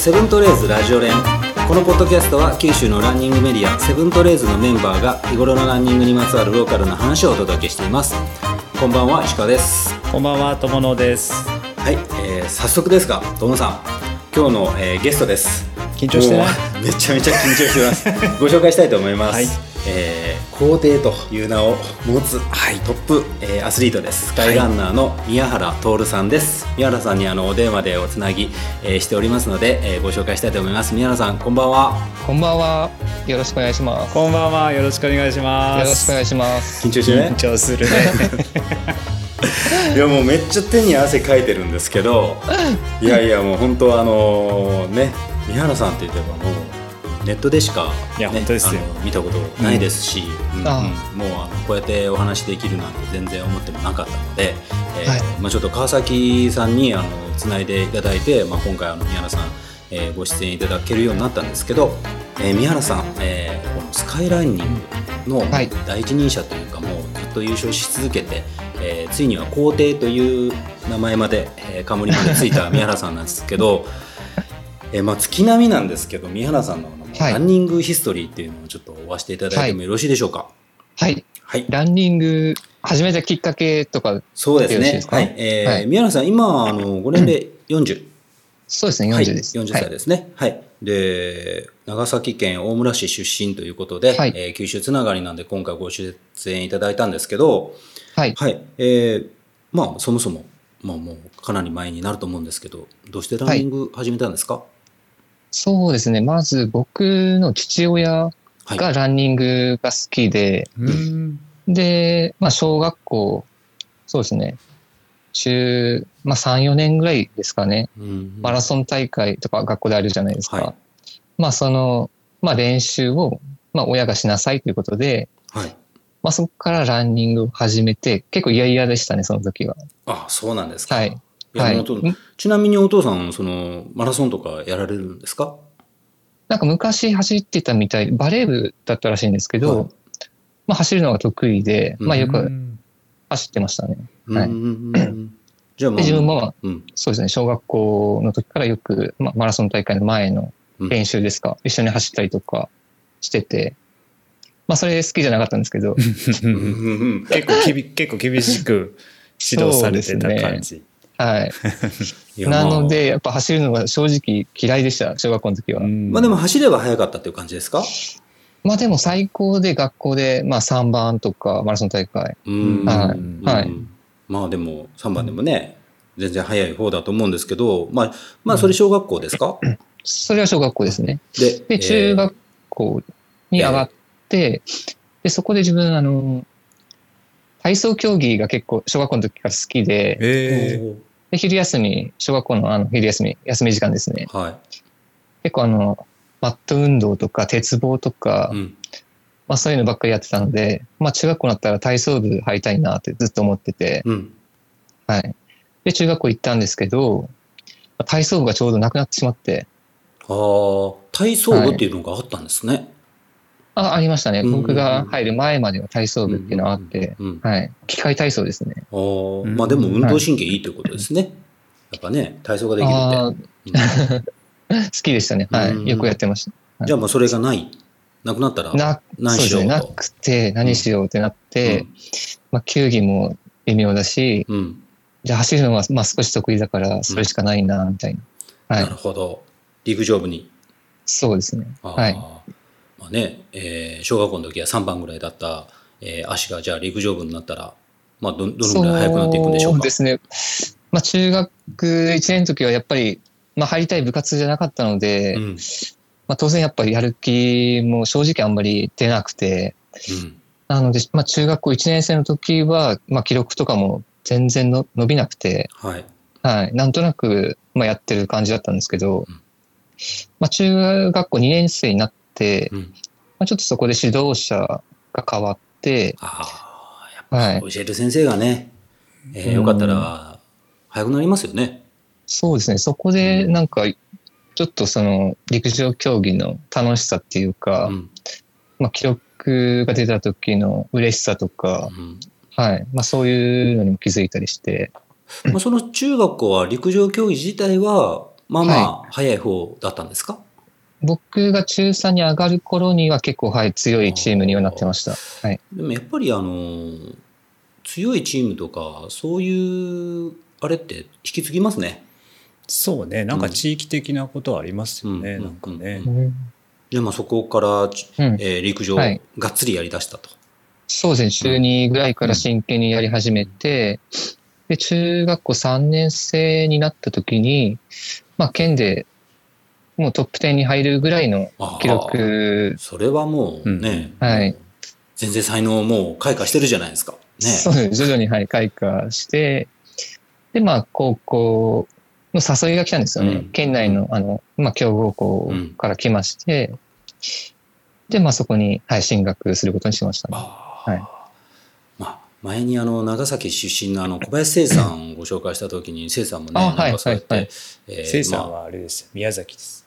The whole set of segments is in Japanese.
セブントレーズラジオ連。このポッドキャストは九州のランニングメディアセブントレーズのメンバーが日頃のランニングにまつわるローカルな話をお届けしています。こんばんは石川です。こんばんは、友野です。はい、えー、早速ですがトムさん。今日の、えーゲストです緊張してない？めちゃめちゃ緊張してます。ご紹介したいと思います、はい。えー皇帝という名を持つ、トップ、えーアスリートですスカイランナーの宮原徹さんです宮原さんにあのお電話でおつなぎ、えーしておりますので、えーご紹介したいと思います宮原さんこんばんはこんばんは。よろしくお願いします。よこんばんは、よろしくお願いします。ろしくお願いします。緊張してね緊張するね。いやもうめっちゃ手に汗かいてるんですけどいやいやもう本当あのね宮原さんって言ってばもうネットでしか、ね、いや本当ですよ。見たことないですし、うん。あうん。もうあのこうやってお話できるなんて全然思ってもなかったので、えーはい。まあ、ちょっと川崎さんにあのつないでいただいて、まあ、今回あの宮原さん、えーご出演いただけるようになったんですけど、えー宮原さん、えーこのスカイランニングのはい。第一人者というか、もうずっと優勝し続けて、えーついには皇帝という名前まで、えー冠までついた宮原さんなんですけど、えーまあ、月並みなんですけど宮原さんのランニングヒストリーっていうのをちょっとおわしていただいてもよろしいでしょうか？はい。はい、ランニング始めたきっかけとか、そうですねはい、えーはい宮原さん今あのご年齢40、そうですね、はい、40です。40歳ですね。はい。で、長崎県大村市出身ということで、はいえー九州つながりなんで今回ご出演いただいたんですけど、はい。はい。えーまあ、そもそも、まあもうかなり前になると思うんですけど、どうしてランニング始めたんですか？そうですね、まず僕の父親はい。がランニングが好きで、うん。で、まあ小学校、そうですね、中、まあ3、4年ぐらいですかね、うんマラソン大会とか学校であるじゃないですか。はいまあその、まあ練習を、まあ親がしなさいということで、はい。まあそこからランニングを始めて、結構嫌々でしたね、その時は。あ、そうなんですか。はい。はい。ちなみにお父さん、その、マラソンとかやられるんですか？なんか昔走ってたみたい、バレー部だったらしいんですけど、はい。まあ走るのが得意で、まあよくうん走ってましたね。はい。うんうんうん じゃあもう、で、自分もまあ、うん、そうですね、小学校の時からよく、まあ、マラソン大会の前の練習ですか、一緒に走ったりとかしてて、まあそれ好きじゃなかったんですけど、うんうんうん結構きび、結構厳しく指導されてた感じ。はい。なので、やっぱ走るのが正直嫌いでした、小学校の時は。うん。まあでも走れば早かったっていう感じですか？まあでも最高で学校で、まあ3番とかマラソン大会。うん。はい。うん。はいまあでも3番でもね、全然早い方だと思うんですけど、まあ、まあそれ小学校ですか、それは小学校ですね。で、で、中学校に上がって、で、そこで自分、あの、体操競技が結構小学校の時から好きで、ええで昼休み、小学校のあの昼休み、休み時間ですね。ーはい。結構あの、マット運動とか鉄棒とか、うんまあそういうのばっかりやってたので、まあ中学校になったら体操部入りたいなってずっと思ってて、うん。はい。で、中学校行ったんですけど、体操部がちょうどなくなってしまって、ああ、体操部っていうのがあったんですね。あ、ありましたね。うんうんうん僕が入る前までは体操部っていうのがあって、うんうんはい。機械体操ですね。あーんまあでも運動神経いいということですね。やっぱね、体操ができるあって。ー 好きでしたね。はうんい。よくやってましうんじゃあもうそれがない。なくなったらた。な、何そうですね。なしようと。くて、何しようってなって、まあ球技も微妙だし、うん。うんじゃあ走るのはまあ少し得意だから、それしかないな、みたいな。はないる。ほど。陸上部に。そうですね。はい。まあね、えー小学校の時は3番ぐらいだった、えー足がじゃあ陸上部になったら、まあど、どのぐらい速くなっていくんでしょうか？そうですね。まあ中学1年の時はやっぱり、まあ入りたい部活じゃなかったので、うん。まあ当然やっぱりやる気も正直あんまり出なくて、うん。なので、まあ中学校1年生の時は、まあ記録とかも全然の伸びなくて、はい。はい。なんとなく、まあやってる感じだったんですけど、うんまあ中学校2年生になって、うん。まあちょっとそこで指導者が変わって、ああ、やっぱはい。教える先生がね、えーよかったら、速くなりますよね。そうですね。そこでなんか、ちょっとその陸上競技の楽しさっていうか、うん。まあ記録が出た時の嬉しさとか、うんはい。まあそういうのにも気づいたりして、まあ、その中学校は陸上競技自体はまあまあ早い方だったんですか、僕が中3に上がる頃には結構、はい、強いチームにはなってました。はい。でもやっぱりあの強いチームとかそういうあれって引き継ぎますね。そうね。なんか地域的なことはありますよね、うんなんかね、うん。でまあそこから、ちうん。えー陸上はい。がっつりやりだしたと。そうですね、中2ぐらいから真剣にやり始めて、で、中学校3年生になった時に、まあ、県でもうトップ10に入るぐらいの記録、それはもうね、うん。はい。全然才能もう開花してるじゃないですか。ね。そうです。徐々に、はい、開花して、で、まあ、高校の誘いが来たんですよね。うん。県内の、あの、まあ、強豪校から来まして、で、まあ、そこに、はい、進学することにしましたね。はい。まあ、前にあの長崎出身のあの小林聖さんをご紹介したときに聖さんもね、あなんかそうやって、はいはい。えーせいさんまはあれですよ。宮崎です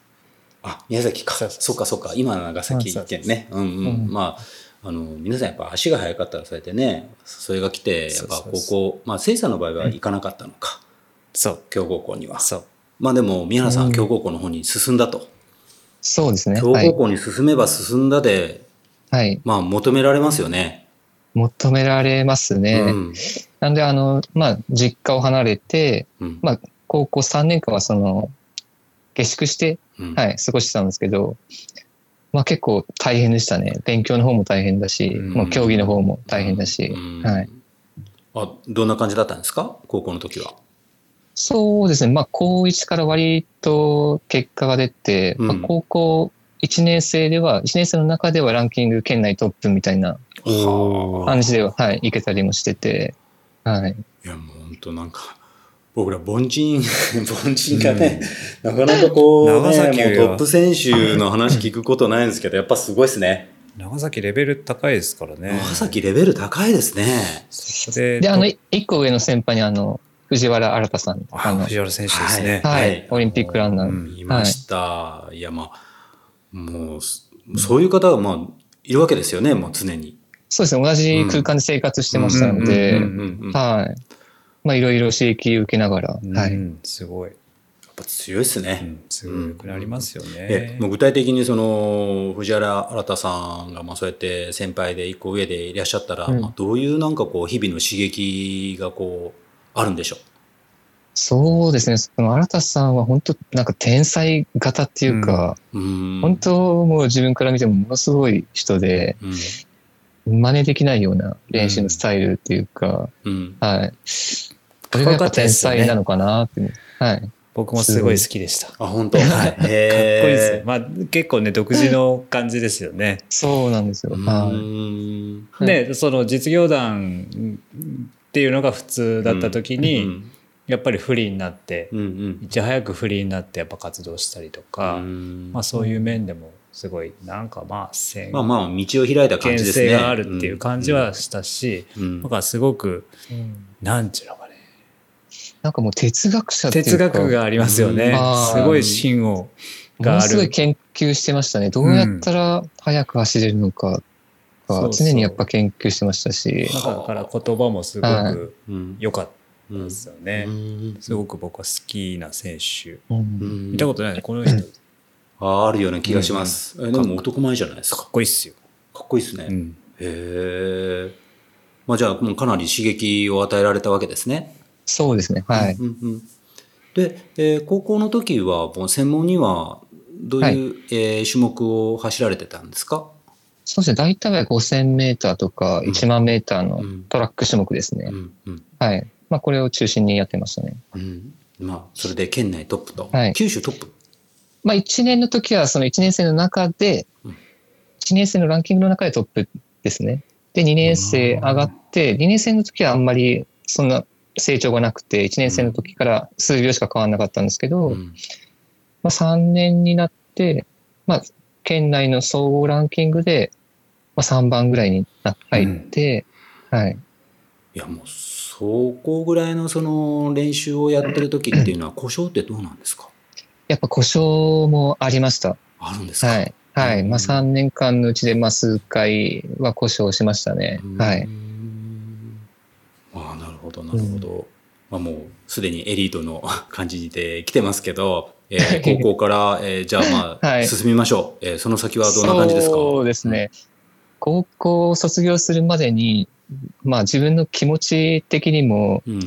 ああ宮崎か。そうそうそう。かそうか。今の長崎県ね。うんうん、うん。まああの皆さんやっぱ足が速かったらそうやってねそれが来てやっぱ高校まあ聖さんの場合は行かなかったのか、そう。強豪校には。そう。まあでも宮原さん強豪校の方に進んだと、そうですね。強はい豪。校に進めば進んだで、はい。まあ求められますよね。求められますね。うん。なんで、あの、まあ、実家を離れて、うん。まあ、高校3年間はその、下宿して、うんはい、過ごしてたんですけど、まあ結構大変でしたね。勉強の方も大変だし、うんもう競技の方も大変だし、うんはい。あどんな感じだったんですか？高校の時は。そうですね。まあ高1から割と結果が出て、うんまあ高校1年生では、1年生の中ではランキング県内トップみたいなはあ感じでは、はい、いけたりもしてて、はい。いやもう本当なんか僕ら凡人 凡人がね、なかなかこう、ね、もう長崎は。トップ選手の話聞くことないんですけどやっぱすごいですね。長崎レベル高いですからね。長崎レベル高いですね。でで、あの、一個上の先輩にあの、藤原新さん、あの、あ藤原選手ですね、はい、はい。オリンピックランナー。うんいました、い、やまあもうそそういう方がまあいるわけですよねもう常に。そうですね、同じ空間で生活してましたのうんで、はい。まあ、いろいろ刺激を受けながら、うん。はい。すごい、ぱ強いですね、うん、すごい良くなりますよね、えもう具体的にその藤原新さんがまあそうやって先輩で一個上でいらっしゃったら、うん。まあ、どういうなんかこう日々の刺激がこうあるんでしょそうですね、その新田さんは本当なんか天才型っていうか、ううん。本当もう自分から見てもものすごい人で、うん。真似できないような練習のスタイルっていうか、うん。はい。これがやっぱ天才なのかなって、はい。僕もすごい好きでした。かあ本当？はい。っこいいですよ。まあ結構ね、独自の感じですよね。そうなんですよ。うはん。い。で、その実業団っていうのが普通だった時に、うんやっぱりフリーになって、うんうん。いち早くフリーになってやっぱ活動したりとか、うん。まあそういう面でもすごいなんかまあ先まあまあ道を開いた感見じですね。性があるっていう感じはしたし、うん。だからすごくうん。なんちゅうのかねなんかもう哲学者っていうか。哲学がありますよね。うん。すごい芯をもがある。のすごい研究してましたね。どうやったら速く走れるのかうそう常にやっぱ研究してましたし、だから言葉もすごはい。くうん良かったうんですよね、うん。すごく僕は好きな選手。見たことないこの人。かああるような気がします、えでも男前じゃないですか。っこいいっすよ、かっこいいですね、へうん、えまあじゃあもうかなり刺激を与えられたわけですねそうですね。はい。うんうん、で、えー高校の時はもう専門にはどういう、えー種目を走られてたんですか、そうですね。大体は5000メーターとかうん1万メーターのうんトラック種目ですね。うんうんはい。まあこれを中心にやってましたね。うん、まあそれで県内トップと、はい九州トップ？まあ1年の時はその1年生の中でうん、1年生のランキングの中でトップですね。で、2年生上がって、2年生の時はあんまりそんな成長がなくて、1年生の時から数秒しか変わらなかったんですけど、うんまあ、3年になって、まあ、県内の総合ランキングで、まあ、3番ぐらいにな入って、はい。いやもうそこぐらいのその練習をやってる時っていうのは 故障ってどうなんですか？やっぱ故障もありました。あるんですか？はい。はい。うんまあ、3年間のうちで、まあ、数回は故障しましたね。はうい。んああなるほどなるほど、まあ、もうすでにエリートの 感じで来てますけど、えー高校から、えーじゃあまあ、はい進みましょう。えーその先はどんな感じですか？そうですね。高校を卒業するまでに、まあ自分の気持ち的にもうん。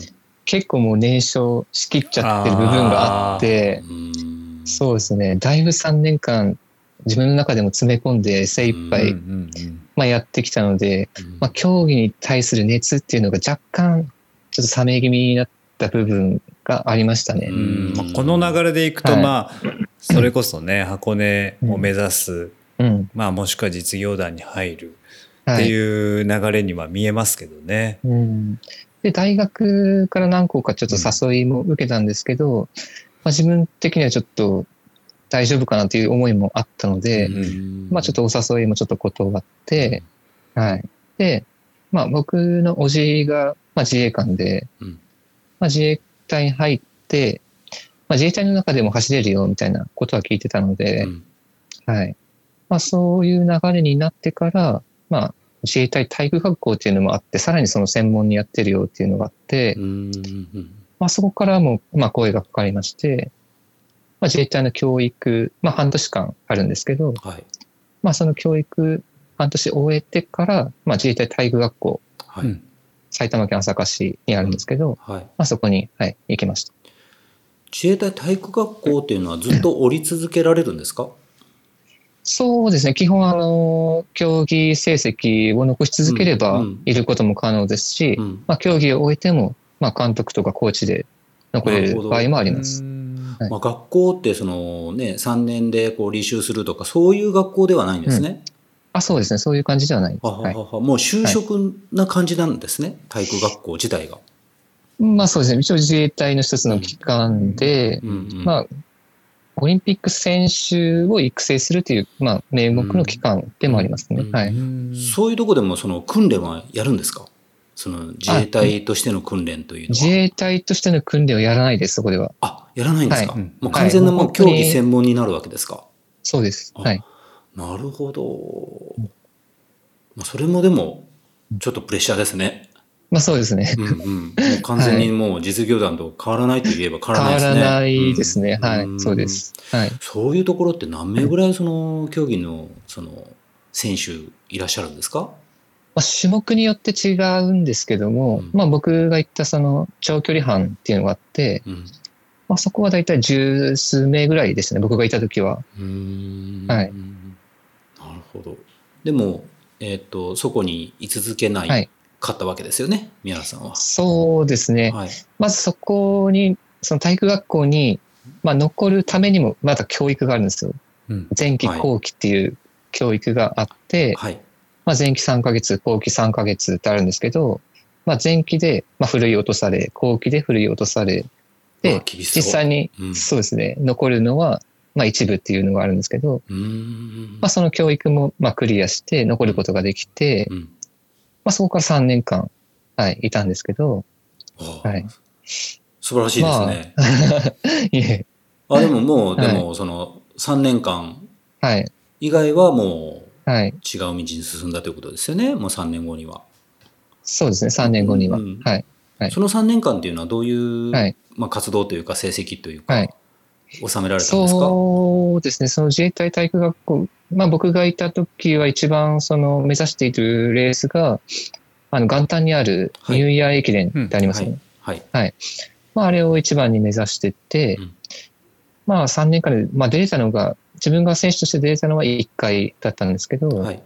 結構もう燃焼しきっちゃってる部分があって、うんそうですね。だいぶ3年間自分の中でも詰め込んで精一杯、うんうんまあ、やってきたので、うんまあ競技に対する熱っていうのが若干ちょっと冷め気味になった部分がありましたね。この流れでいくと、はいまあそれこそね箱根を目指す、うん。まあ、もしくは実業団に入るってはい。いう流れには見えますけどね。うん、で、大学から何校かちょっと誘いも受けたんですけど、まあ、自分的にはちょっと大丈夫かなという思いもあったので、うんまあちょっとお誘いもちょっと断って、はい。で、まあ僕の叔父が、まあ、自衛官で、うんまあ自衛隊に入って、まあ自衛隊の中でも走れるよみたいなことは聞いてたので、うんはい。まあそういう流れになってから、まあ自衛隊体育学校っていうのもあって、さらにその専門にやってるよっていうのがあって、うんまあそこからも、まあ声がかかりまして、まあ自衛隊の教育、まあ半年間あるんですけど、はい。まあその教育半年終えてから、まあ自衛隊体育学校、はい。うん埼玉県朝霞市にあるんですけど、はい。まあそこに、はい、行きました。自衛隊体育学校っていうのはずっと降り続けられるんですか？そうですね。基本、あの、競技成績を残し続ければうんうん、いることも可能ですし、うん。まあ、競技を終えても、まあ、監督とかコーチで残れなる場合もあります。うんはいまあ、学校ってそのね、3年でこう履修するとか、そういう学校ではないんですね。あ、そうですね。そういう感じではないです。はははい。ははもう就職な感じなんですね、体育学校自体が。まあそうですね。一応自衛隊の一つの機関で、うんうんまあ、オリンピック選手を育成するという、まあ、名目の機関でもありますね。うんはい。うんそういうとこでもその訓練はやるんですか？その自衛隊としての訓練というのは。自衛隊としての訓練をやらないです、そこでは。あ、やらないんですか、はいもう完全なもう競技専門になるわけですか？そうです。あはい。なるほど。まあそれもでも、ちょっとプレッシャーですね。まあそうですね。うんうん。もう完全にもう実業団と変わらないと言えば変変わらないですね。わらないですね。はい。うんそうです。はい。そういうところって何名ぐらいその競技のその選手いらっしゃるんですか？まあ、種目によって違うんですけども、うんまあ僕が行ったその長距離班っていうのがあって、うん。まあそこはだいたい十数名ぐらいですね、僕がいた時は。うーんはいほど。でも、えっ、と、そこに居続けなはいいかったわけですよね、宮原さんは。そうですね。はい。まずそこに、その体育学校に、まあ残るためにもまだ教育があるんですよ。うん前期はい後期っていう教育があって、はい。まあ前期3ヶ月、後期3ヶ月ってあるんですけど、まあ前期で、まあふるい落とされ、後期でふるい落とされ、で実際に、うんそうですね、残るのは、まあ一部っていうのがあるんですけど。まあその教育も、まあクリアして残ることができて、うん。まあそこから3年間、はい、いたんですけど、はい。素晴らしいですね。いえ、あ、でももう、はいでも、その、3年間はい、以外はもう、はい。違う道に進んだということですよね、もう3年後には。そうですね、3年後には。うんはい。はいその3年間っていうのはどういう、はいまあ、活動というか成績というか、はい収められたんですか？そうですね、その自衛隊体育学校、まあ僕がいた時は一番その目指しているレースが、あの元旦にあるニューイヤー駅伝ってありますよね。はい。まああれを一番に目指してって、うんまあ3年間で、まあ出れたのが、自分が選手として出れたのは1回だったんですけど、ははい。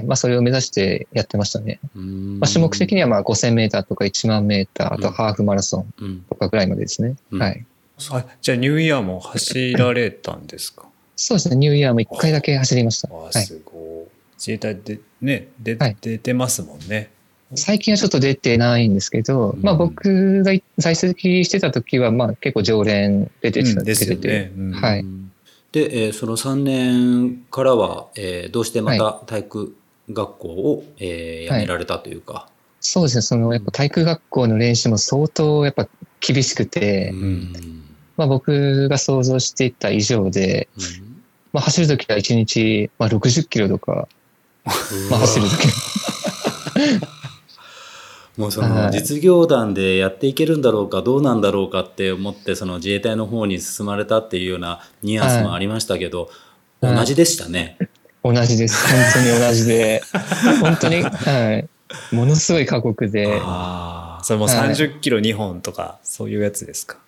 い。まあそれを目指してやってましたね。まあ種目的にはまあ5000メーターとか1万メーター、あとハーフマラソンうん。とかぐらいまでですね。うんはい。あじゃあニューイヤーも走られたんですか？そうですね、ニューイヤーも1回だけ走りました。あはい。すごい。自衛隊でね、ではい出てますもんね。最近はちょっと出てないんですけど、うんまあ僕が在籍してた時は、まあ結構常連出てた、うんですよ。ね。うんはいで、えーその3年からは、えーどうしてまた体育学校を、えー辞められたというか。そうですね、そのやっぱ体育学校の練習も相当やっぱ厳しくて、うんまあ僕が想像していた以上で、うんまあ走る時は1日、まあ60キロとか、まあ走る時 もうそのはい実業団でやっていけるんだろうかどうなんだろうかって思ってその自衛隊の方に進まれたっていうようなニュアンスもありましたけど、はい同じでしたね。同じです。本当に同じで。本当に、はい。ものすごい過酷で、ああ、それもうはい30キロ2本とか、そういうやつですか？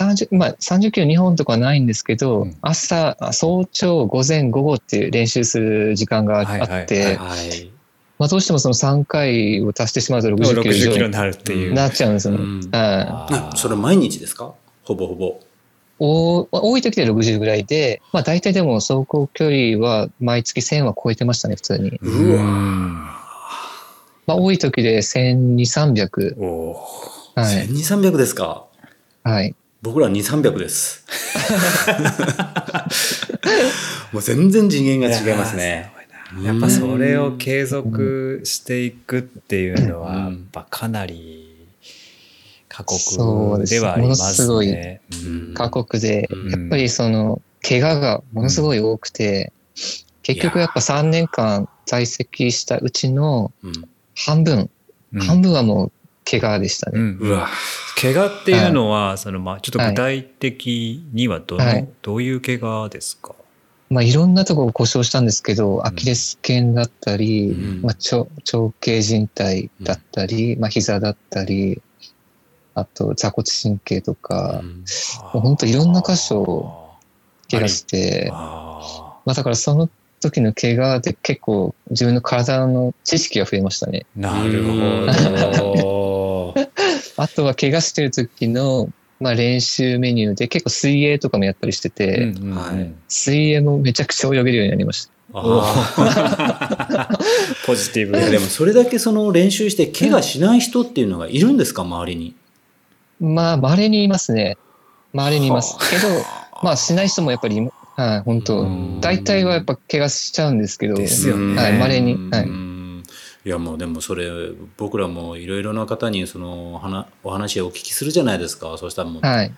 30、まあ30キロ2本とかはないんですけど、うん朝、あ早朝、午前、午後っていう練習する時間があはいはいって、はい。まあどうしてもその3回を足してしまうと60キロ以60キロ上になるっていう。なっちゃうんですよね。うんはあそれ毎日ですか？ほぼほぼ。い。お多い時で60ぐらいで、まあ大体でも走行距離は毎月1000は超えてましたね、普通に。うわんまあ多い時で1200、300。おおはい。1200、300ですか？はい。僕ら2、300です。もう全然次元が違いますね。ー。やっぱそれを継続していくっていうのは、うん。やっぱかなり過酷そうではありますものすごい過酷で、うん。やっぱりその、怪我がものすごい多くて、結局やっぱ3年間在籍したうちのうん。半分、うん。半分はもう怪我でしたね。うん。うわ。怪我っていうのは、そのまあちょっと具体的にはどの、はい。どういう怪我ですか？まあいろんなところ故障したんですけど、アキレス腱だったり、うん。まあ腸腸径靭帯だったり、まあ膝だったり、あと座骨神経とか、うん。もう本当いろんな箇所を怪我して、あまあだからその時の怪我で結構自分の体の知識が増えましたね。ーなるほど。あとは怪我してる時の、まあ、練習メニューで結構水泳とかもやったりしてて、うんはい水泳もめちゃくちゃ泳げるようになりました。ポジティブ でもそれだけその練習して怪我しない人っていうのがいるんですか？周りに。まあ、稀にいますね。稀にいます。けど、まあ、しない人もやっぱりはい、本当うん大体はやっぱ怪我しちゃうんですけど、ですよねはい、稀に。うんはい。いやもうでもそれ僕らもいろいろな方にその話お話をお聞きするじゃないですかそしたらもう、はい。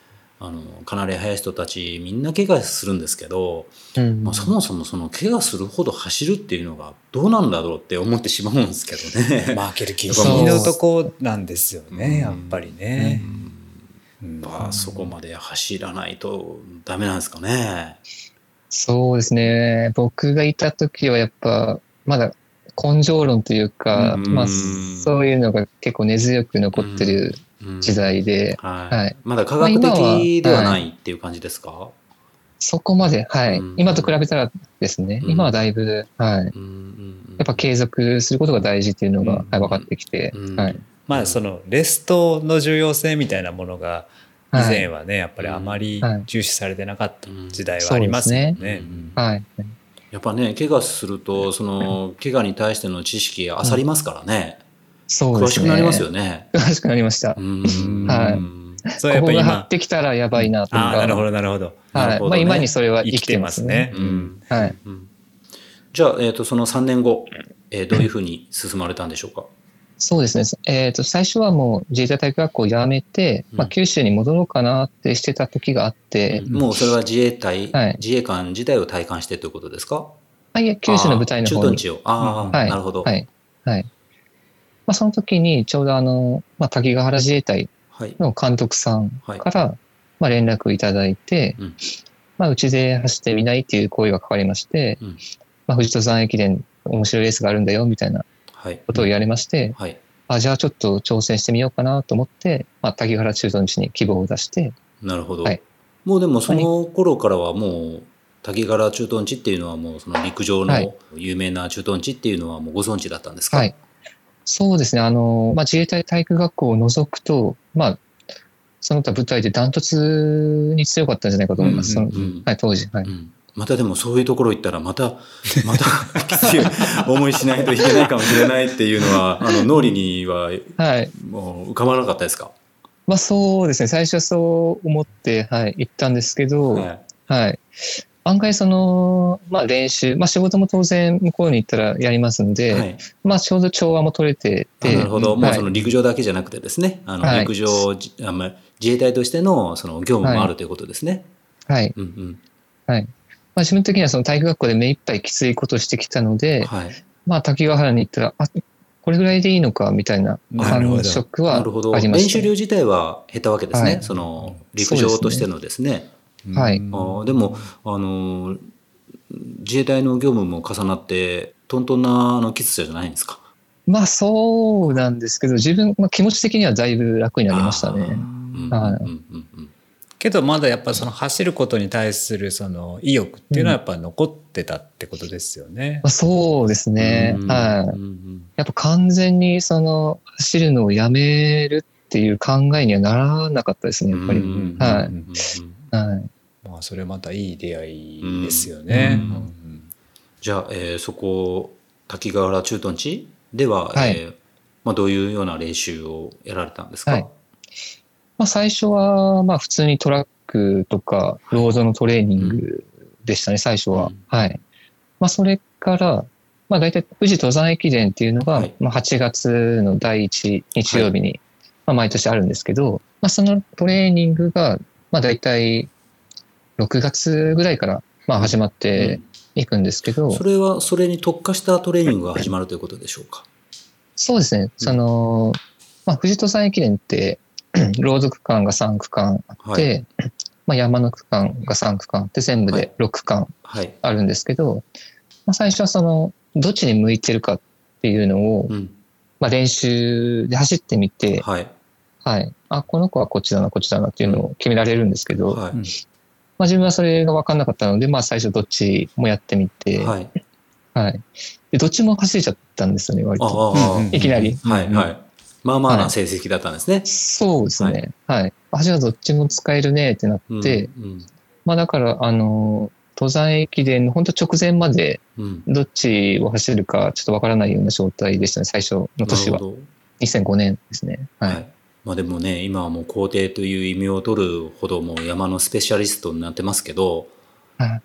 あのかなり速い人たちみんな怪我するんですけど、うんまあ、そもそもその怪我するほど走るっていうのがどうなんだろうって思ってしまうんですけどね。マーケルギそうのとこなんですようんね、やっぱりね。うんまあ、そこまで走らないとダメなんですかね。そうですね。僕がいた時はやっぱ、まだ根性論というか、うん。まあ、そういうのが結構根強く残ってるうん。時代で、はい。はい。まだ科学的ではないっていう感じですか、そこまで、はい。うん。今と比べたらですね、うん。今はだいぶ、はい。うん。やっぱ継続することが大事っていうのが、うん。はい、分かってきて、うん。はい。まあそのレストの重要性みたいなものが以はい前はねやっぱりあまりはい。重視されてなかった時代はありますよね。うん。はい。やっぱね怪我するとその怪我に対しての知識が漁りますからね、そうですね。詳しくなりますよね。詳しくなりました。うんはいそうやっぱここが張今ってきたらやばいなとか。ああなるほどなるほどはい。まあ今にそれは生生きてますねね。。うんはい。うんじゃあ、えー、とその3年後、えーどういうふうに進まれたんでしょうか？そうですね。えっ、と、最初はもう自衛隊体育学校を辞めて、まあうん九州に戻ろうかなってしてた時があって、もうそれは自衛隊、はい自衛官自体を体感してということですか？あいえ、九州の部隊の方に。あー駐屯地を。ああ、はいなるほど。はい。はい。まあその時にちょうどあの、まあ滝ヶ原自衛隊はい。の監督さんから、まあ連絡をいただいて、うんまあうちで走ってみないっていう声がかかりまして、うんまあ富士登山駅伝面白いレースがあるんだよみたいなはい。ことを言われまして、はい。あ、じゃあちょっと挑戦してみようかなと思って、まあ滝ヶ原駐屯地に希望を出して、なるほど。はいもうでもその頃からはもう、滝柄駐屯地っていうのはもうその陸上はいの有名な駐屯地っていうのはもうご存知だったんですか？はい。そうですね。あの、まあ、自衛隊体育学校を除くと、まあ、その他部隊でダントツに強かったんじゃないかと思います。うんうんうんはい、当時。はい。うんまたでもそういうところ行ったらまた、またきつい思いしないといけないかもしれないっていうのは、あの脳裏にははい。もう浮かばなかったですか？まあ、そうですね。最初はそう思って、はい、行ったんですけど、はい。はい。案外その、まあ、練習、まあ、仕事も当然向こうに行ったらやりますんで、はい。まあ、ちょうど調和も取れてあて、なるほど。はいもうその陸上だけじゃなくてですね、あのはい陸上、あ自衛隊としてのその業務もあるということですね。はい。うんうん。はい。まあ、自分的にはその体育学校で目いっぱいきついことをしてきたので、はい。まあ、滝ヶ原に行ったら、あ、これぐらいでいいのかみたいな感触はなるほど。ありました、練習量自体は減ったわけですね。はいその陸上としてのですね。はいうんあーでもあのー自衛隊の業務も重なってトントンなあのキスじゃないんですか？まあそうなんですけど、自分、まあ、気持ち的にはだいぶ楽になりましたね。うんはいうんうんうんけどまだやっぱその走ることに対するその意欲っていうのはやっぱ残ってたってことですよねま。あ、そうですね。うんはい。うんうんやっぱ完全にその走るのをやめるっていう考えにはならなかったですね、やっぱり。うんはいうんうんはい。まあそれまたいい出会いですよね。うんうんじゃあ、えーそこ滝川原駐屯地では、はいえーまあ、どういうような練習をやられたんですか、はいまあ、最初は、まあ、普通にトラックとか、ロードのトレーニングでしたね、最初は。うんはい。まあ、それから、まあ、大体、富士登山駅伝っていうのが、はいまあ、8月の第1日曜日に、まあ、毎年あるんですけど、まあ、そのトレーニングが、まあ、大体、6月ぐらいから、まあ、始まっていくんですけど、それはそれに特化したトレーニングが始まるということでしょうか？そうですね。その、まあ、富士登山駅伝って、ロード区間が3区間あって、まあ、山の区間が3区間あって、全部で6区間はい。あるんですけど、まあ、最初はその、どっちに向いてるかっていうのを、うん。まあ、練習で走ってみて、はい。はい。あ、この子はこっちだな、こっちだなっていうのを決められるんですけど、はい。うんまあ、自分はそれが分かんなかったので、まあ、最初どっちもやってみて、はい。はい。でどっちも走れちゃったんですよね、割あと。いきなり。はい、うんはい。まあまあな成績だったんですね。そうですね。はい。橋はどっちも使えるねってなって、うん、まあだから、あの、登山駅伝の本当直前までうん。どっちを走るかちょっとわからないような状態でしたね、最初の年は。なるほど。2005年ですね。は。はいい。まあでもね、今はもう皇帝という意味を取るほどもう山のスペシャリストになってますけど、はい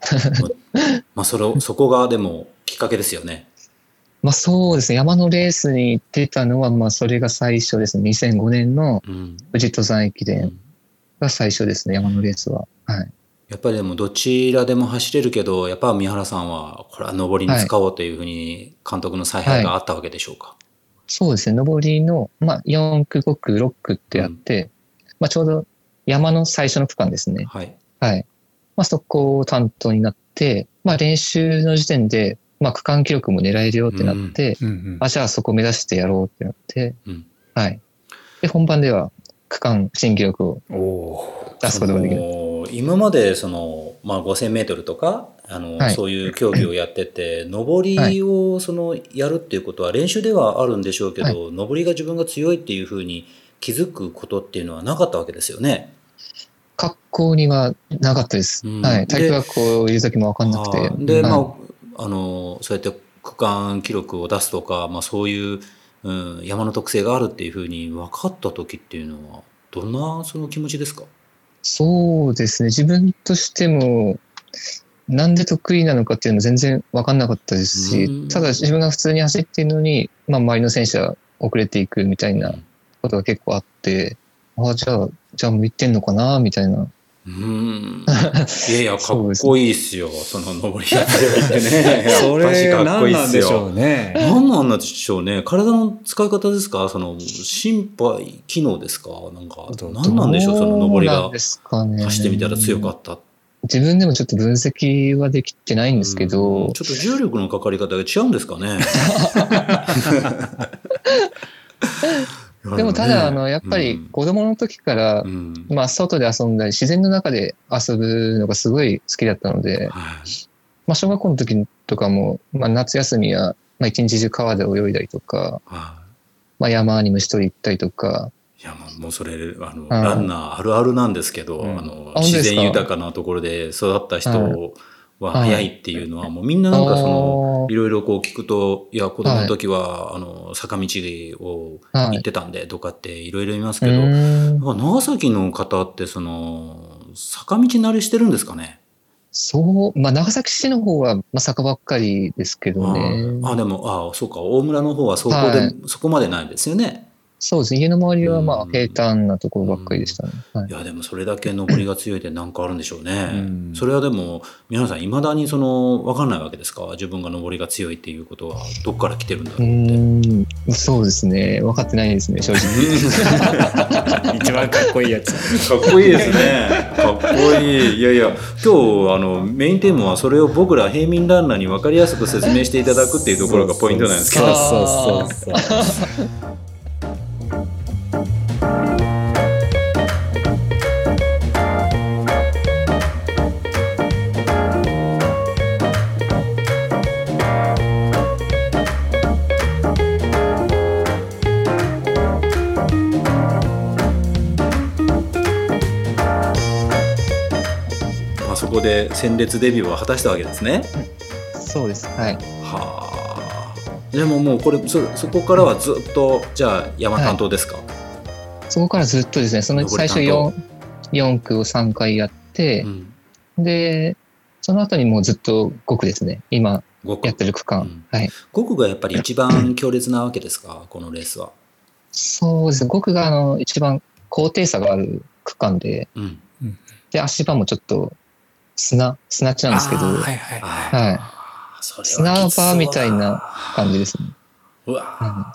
まあそれを、そこがでもきっかけですよね。まあそうですね、山のレースに行ってたのは、まあそれが最初ですね。2005年のうん。富士登山駅伝うんが最初ですね、山のレースは。はい。やっぱりでもどちらでも走れるけど、やっぱ三原さんはこれは上りに使おうというふうに監督の采配があったわけでしょうか？そうですね、上りの、まあ4区、5区、6区ってあって、まあちょうど山の最初の区間ですね。はい。はい。まあ、そこを担当になって、まあ、練習の時点で、まあ、区間記録も狙えるよってなって、うんうんあ、じゃあそこ目指してやろうってなって、うんはい。で、本番では区間新記録をおお出すことができる。今までその、まあ、5000メートルとかあの、はいそういう競技をやってて 上りをそのやるっていうことは練習ではあるんでしょうけど、上りが自分が強いっていうふうに気づくことっていうのはなかったわけですよね？格好にはなかったです。うんはい。で体育学校いる時もわかんなくて。で、はいまあ、あのそうやって区間記録を出すとか、まあ、そういう、うん、山の特性があるっていうふうに分かった時っていうのはどんなその気持ちですか？そうですね。自分としても、なんで得意なのかっていうの全然わかんなかったですうんし、ただ自分が普通に走っているのに、まあ周りの選手は遅れていくみたいなことが結構あって、ああ、じゃあ、じゃあ向いてんのかな、みたいな。うん。いやいや、かっこいいっすよ。その上りやってね。それやっぱしかっこいいっす何なんでしょよ。うね。何なんでしょうね。体の使い方ですか？その、心肺機能ですか？なんか、ど何なんでしょう？その上りが。走ってみたら強かった。自分でもちょっと分析はできてないんですけうんど、ちょっと重力のかかり方が違うんですかね？でもただ、あの、やっぱり子供の時からう、ん、まあ、外で遊んだり、自然の中で遊ぶのがすごい好きだったので、はい。まあ、小学校の時とかも、まあ、夏休みは、まあ、一日中川で泳いだりとか、はまあ、山に虫取り行ったりとか、い。いや、まあもうそれ、あの、はいランナーあるあるなんですけど、うん。あの、自然豊かなところで育った人ははい。早いっていうのは、もうみんななんかその、いろいろこう聞くと、いや、子供の時は、あの、坂道をはい。行ってたんで、とかっていろいろ言いますうけど、長崎の方って、その、坂道慣れしてるんですかね？そう、まあ、長崎市の方は、まあ、坂ばっかりですけどね。ああ、でも、ああ、そうか、大村の方はそこで、はい。そこまでないですよね。そうですね。家の周りはまあうん平坦なところばっかりでしたね。はいいやでもそれだけ登りが強いって何かあるんでしょうね。うんそれはでも皆さんいまだにその分かんないわけですか？自分が登りが強いっていうことはどっから来てるんだろううって。そうですね。分かってないですね、正直。一番かっこいいやつ。かっこいいですね。かっこいい。いやいや、今日あのメインテーマはそれを僕ら平民ランナーに分かりやすく説明していただくっていうところがポイントなんですけど。そうそうそうそう。で戦列デビューを果たしたわけですね。そうです。はい。はあ。でももうこれそそこからはずっとじゃあ山担当ですか？そこからずっとですね、その最初担 4, 4区を3回やってう、ん。で、その後にもうずっと5区ですね。今5区やってる区間。うんはい。5区がやっぱり一番強烈なわけですか？このレースは。そうですね。5区があの一番高低差がある区間で、うん。で、足場もちょっと砂、砂地なんですけど、あーはいはい。ははい。は砂きつそうだ場みたいな感じですね。うわ。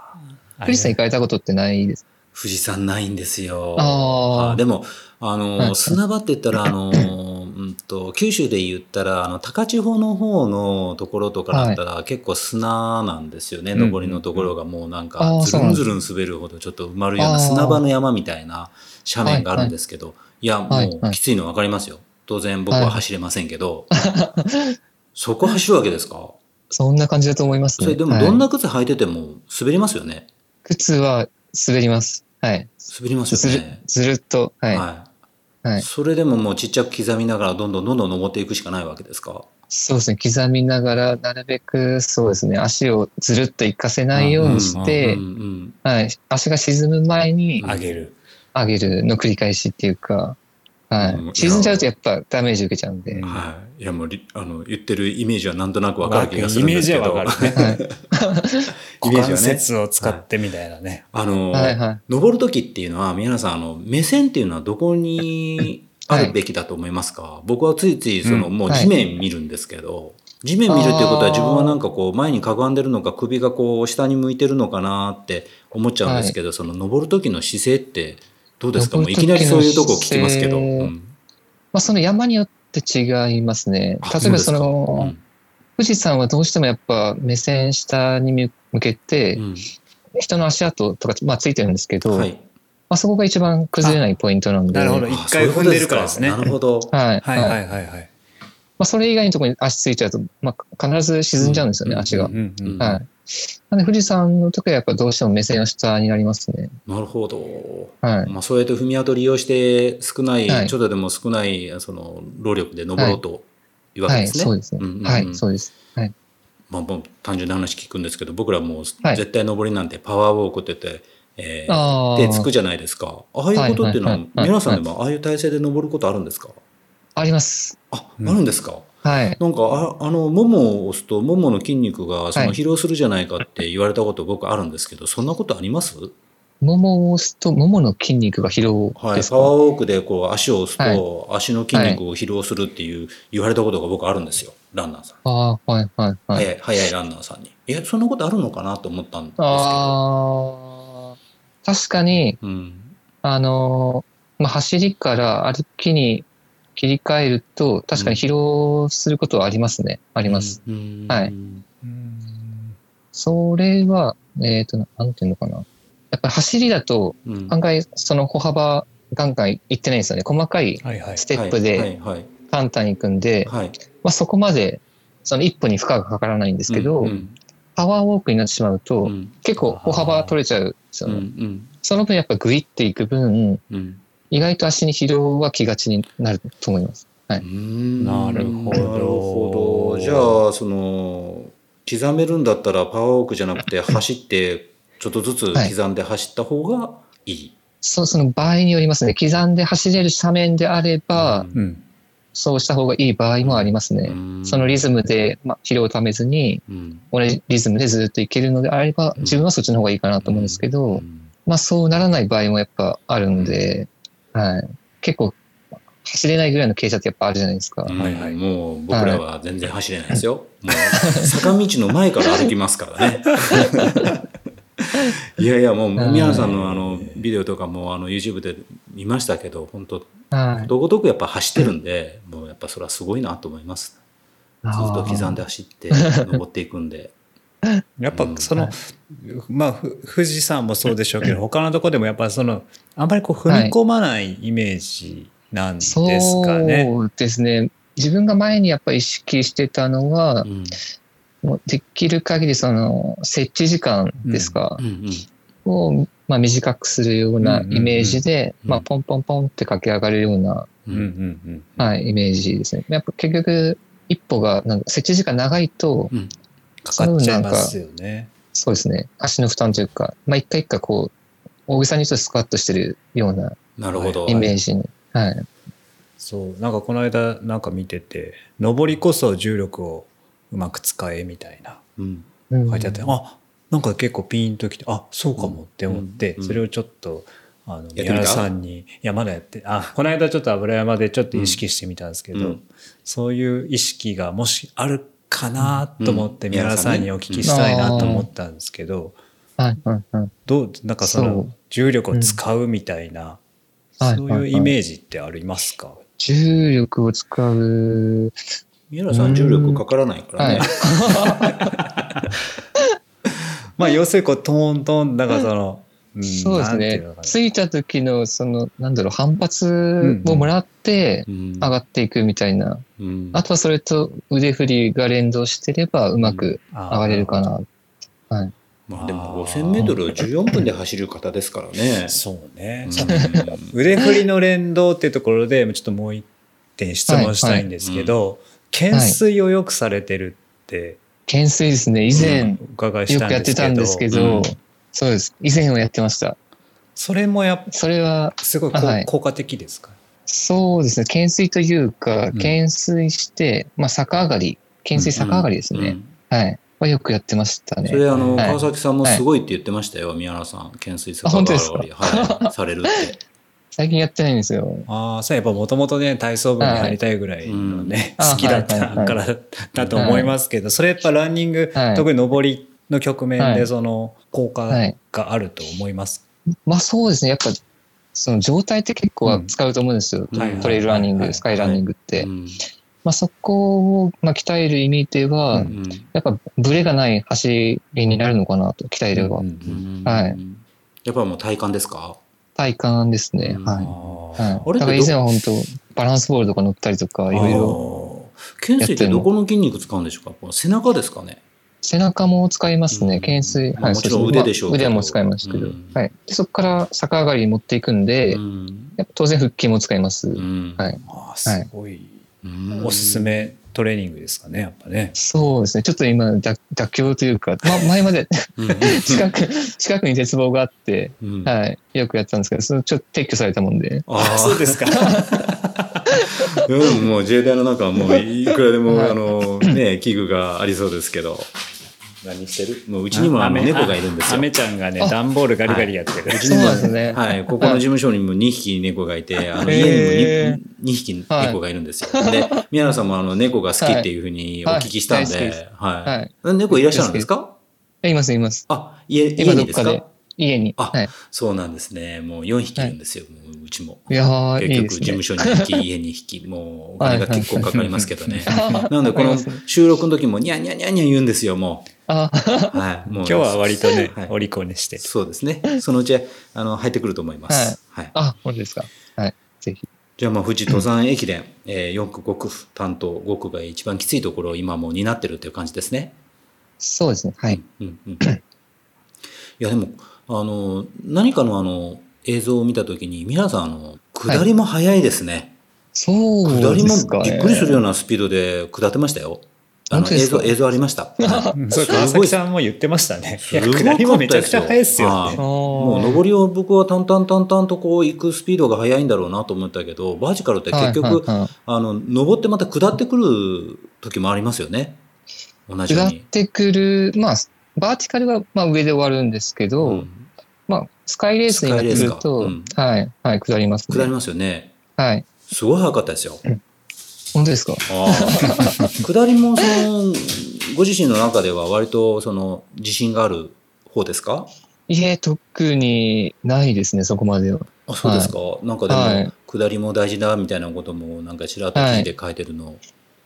い。富士山行かれたことってないです富士山ないんですよ。あー。でも、あの、はい砂場って言ったら、あの、うんと、九州で言ったら、あの、高千穂の方のところとかだったら、結構砂なんですよね。うん上りのところがもうなんあか、ーずるんずるん滑るほどちょっと埋まるような砂場の山みたいな斜面があるんですけど、いや、はいもうきついの分かりますよ。当然僕は走れませんけど、そこ走るわけですか？そんな感じだと思いますね。それでもはいどんな靴履いてても滑りますよね？靴は滑ります。はい。滑りますずるよね。ずるっと、はい。はい。はいそれでももうちっちゃく刻みながらどんどんどんどん登っていくしかないわけですか？そうですね。刻みながら、なるべく、そうですね。足をずるっと行かせないようにしてはい。足が沈む前にあげる。上げるの繰り返しっていうか、はうんい。沈んじゃうとやっぱダメージ受けちゃうんでうん。はい。いやもうりあの言ってるイメージはなんとなくわかる気がすイメージるんですけど。はわかるね。はい。イメ股関ージはね。節を使ってみたいなね。あの、はいはい。登る時っていうのは、宮原さん、あの、目線っていうのはどこにあるべきだと思いますか、僕はついつい、その、うんもう地面見るんですけど、地面見るっていうことは自分はなんかこう、前にかがんでるのか、首がこう、下に向いてるのかなって思っちゃうんですけど、その、登る時の姿勢ってどうですか？もういきなりそういうとこ聞きますけど。まあその山によって違いますね。あ例えばそそうの、ですか富士山はどうしてもやっぱ目線下に向けて、うん人の足跡とか、まあついてるんですけど、うんはい。まあそこが一番崩れないポイントなんで。なるほど。あ一回踏んでるからですね。なるほど。はい。はいははいいはいはい。まあそれ以外のところに足ついちゃうと、まあ必ず沈んじゃうんですよね、うん足が。うんうんはい。なんで富士山の時はやっぱどうしても目線の下になりますね。なるほど。はい。まあ、そうやって踏み跡利用して少ない、はいちょっとでも少ないその労力で登ろうというわけはい、ですね。そうですね。うんうんうんはい、そうです。はい。まあ、もう単純な話聞くんですけど僕らもうはい絶対登りなんてパワーウォークって言って、えー手つくじゃないですか。ああいうことっていうのは,、はいはいはいはい皆さんでもああいう体勢で登ることあるんですか？あります。あ、うんあるんですか？はい。なんかああのももを押すとももの筋肉がそのはい疲労するじゃないかって言われたこと僕あるんですけどそんなことあります？ももを押すと、ももの筋肉が疲労はい、ですか、パワーウォークでこう足を押すはいと、足の筋肉を疲労するっていう言われたことが僕あるんですよ、ランナーさん。ああ、はい、はい、はい。早い、早いランナーさんに。え、そんなことあるのかなと思ったんですけど。ああ、確かに、うん。あのーまあ、走りから歩きに切り替えると、確かに疲労することはありますね。あります。うん。はいうんそれは、えっ、と、なんていうのかな。やっぱり走りだと、うん。案外、その歩幅、ガンガンいってないんですよね。細かいス。テップはで簡単に行くんで、はい。まあ、そこまで、その一歩に負荷がかからないんですけど、うんパワーウォークになってしまうと、うん結構歩幅取れちゃうんですうん。うよね。ん。その分やっぱグイっていく分、うん。意外と足に疲労はきがちになると思います。はいうんなるほどなるほど。じゃあ、その、刻めるんだったらパワーウォークじゃなくて走って、ちょっとずつ刻んで走った方がいい。そう、その場合によりますね。刻んで走れる斜面であれば、うんうん。そうした方がいい場合もありますね。うんそのリズムで、まあ、疲労をためずに、うん同じリズムでずっといけるのであれば、うん自分はそっちの方がいいかなと思うんですけど、うんまあそうならない場合もやっぱあるので、はい。結構走れないぐらいの傾斜ってやっぱあるじゃないですか。うんはいはいもう僕らは全然走れないですよ。もう坂道の前から歩きますからね。いやいやもうはい宮野さんのあのビデオとかもあの YouTube で見ましたけど本当はい。どことくやっぱ走ってるんで、もうやっぱそれはすごいなと思います。ずっと刻んで走って 登っていくんで。やっぱその、はいまあふ富士山もそうでしょうけど 他のとこでもやっぱそのあんまりこう踏み込まないイメージなんですかね。そうですね。自分が前にやっぱり意識してたのはう、んもうできる限りその設置時間ですかう、んを、まあ、短くするようなイメージで、うんまあ、ポンポンポンって駆け上がるような、はい、イメージですね。やっぱ結局、一歩が、なんか設置時間長いと、うんかかっちゃいますよね。そうですね、足の負担というか、まあ、一回一回こう、大げさにちょっとスクワットしてるようななるほど。イメージに。はい。そう。なんかこの間なんか見てて上りこそ重力をうまく使えみたいな。うん。うん書いてあって、あなんか結構ピンときてあそうかもって思って、うんそれをちょっとあの宮原さんにいやまだやってあこの間ちょっと油山でちょっと意識してみたんですけど、うん。そういう意識がもしあるかなと思ってうん。宮原さんにお聞きしたいなと思ったんですけど、はい、はい、はい。どうなんかそそのう。重力を使うみたいな、はいそういうイメージってありますか、重力を使う、宮原さん重力かからないからね。まあ要するにこうトーントンなんかその、んそうですね。着いた時の、その、なんだろう、反発をもらってうん。上がっていくみたいな。うん。あとはそれと腕振りが連動してればうまく上がれるかな。はい。まあ。でも5000メートルを14分で走る方ですからね。そうね、うん。腕振りの連動っていうところでちょっともう一点質問したいんですけど、懸垂をよくされてるって。懸垂ですね。以前お伺いしよくやってたんですけど、うん。そうです。以前はやってました。それもやっぱそれは、すごいはい。効果的ですか、そうですね。懸垂というか、うん。懸垂して、まあ逆上がり、懸垂逆上がりですね。うん。はい。はよくやってましたね。それあの、はい川崎さんもすごいって言ってましたよ、宮原さん。懸垂坂あ本当ですか？はい、されるって。最近やってないんですよ。ああ、そうやっぱもともとね、体操部に入りたいぐらいのね、はい好きだったからだと思いますけど、それやっぱランニング、はい特に上りの局面はいでその効果はいがあると思います？まあそうですね。やっぱ、その状態って結構は使うと思うんですよ。トレイルランニング、はいスカイランニングって。うんまあそこを、まあ、鍛える意味では、うんうんやっぱブレがない走りになるのかなと、鍛えれば。うんうんはいやっぱもう体幹ですか？体感ですね。うんはい。あはい、だから以前は本当バランスボールとか乗ったりとか、いろいろ。ろ。懸垂ってどこの筋肉使うんでしょうか？この背中ですかね背中も使いますね。うん懸垂。まあもちろん腕でしょうまあ腕も使いますけど。うんはい。でそこから逆上がりに持っていくんで、うんやっぱ当然腹筋も使います。うんはい。すごいうんおすすめトレーニングですかね、やっぱね。そうですね。ちょっと今、妥妥協というか、ま、前までうん 近く、近くに鉄棒があって、うんはい。よくやってたんですけど、そのちょっと撤去されたもんで。ああ そうですか。うん、もう自衛隊の中はもういくらでも、はいあの、ね、器具がありそうですけど、何してる？もううちにもあの猫がいるんですよ。アメちゃんがね、あ。段ボールガリガリやってる。そううちにもですね。はい、ここの事務所にも2匹猫がいて、あの家にも 2, 2匹猫がいるんですよ。で、宮原さんもあの猫が好きっていうふうにお聞きしたんで、はい。はい。猫いらっしゃるんですか？います、います。あ、家家今どにですか？っかで、家に。あはい。そうなんですね。もう4匹いるんですよ、もううちも。いや結。局事務所に1匹、家に1匹、もうお金が結構かかりますけどね。あなのでこの収録の時もニャンニャンニャンニャン言うんですよ、もあ、う。はい。もう今日は割とねはい、お利口にしてる。そうですね。そのうち、あの、入ってくると思います。はい。あ、本当ですか。はい。ぜひ。じゃあ、まあ、富士登山駅伝、えー、4区、5区担当、5区が一番きついところを今もう担ってるっていう感じですね。そうですね。はい。うんうん。いや、でも、あの、何かのあの、映像を見たときに、皆さん、あの、下りも速いですね。そう下りもですかね。びっくりするようなスピードで下ってましたよ。あの映像、映像ありました。そう、すごい川崎さんも言ってましたね。下りもめちゃくちゃ速いですよはいね。ももう上りを僕は淡々淡々とこう行くスピードが速いんだろうなと思ったけど、バーチカルって結局、あの、登ってまた下ってくる時もありますよね。同じよう下っに。てくる、まあ、バーティカルはまあ上で終わるんですけど、うん。まあ、スカイレースになってくると、か。うん。はい、はい、下りますね。下りますよね。はい。すごい早かったですよ。本当ですか？下りもそのご自身の中では割とその自信がある方ですか？いえ、特にないですね、そこまでは。あそうですか、なんかでも、はい。下りも大事だみたいなこともなんかちらっと聞いて書いてるの、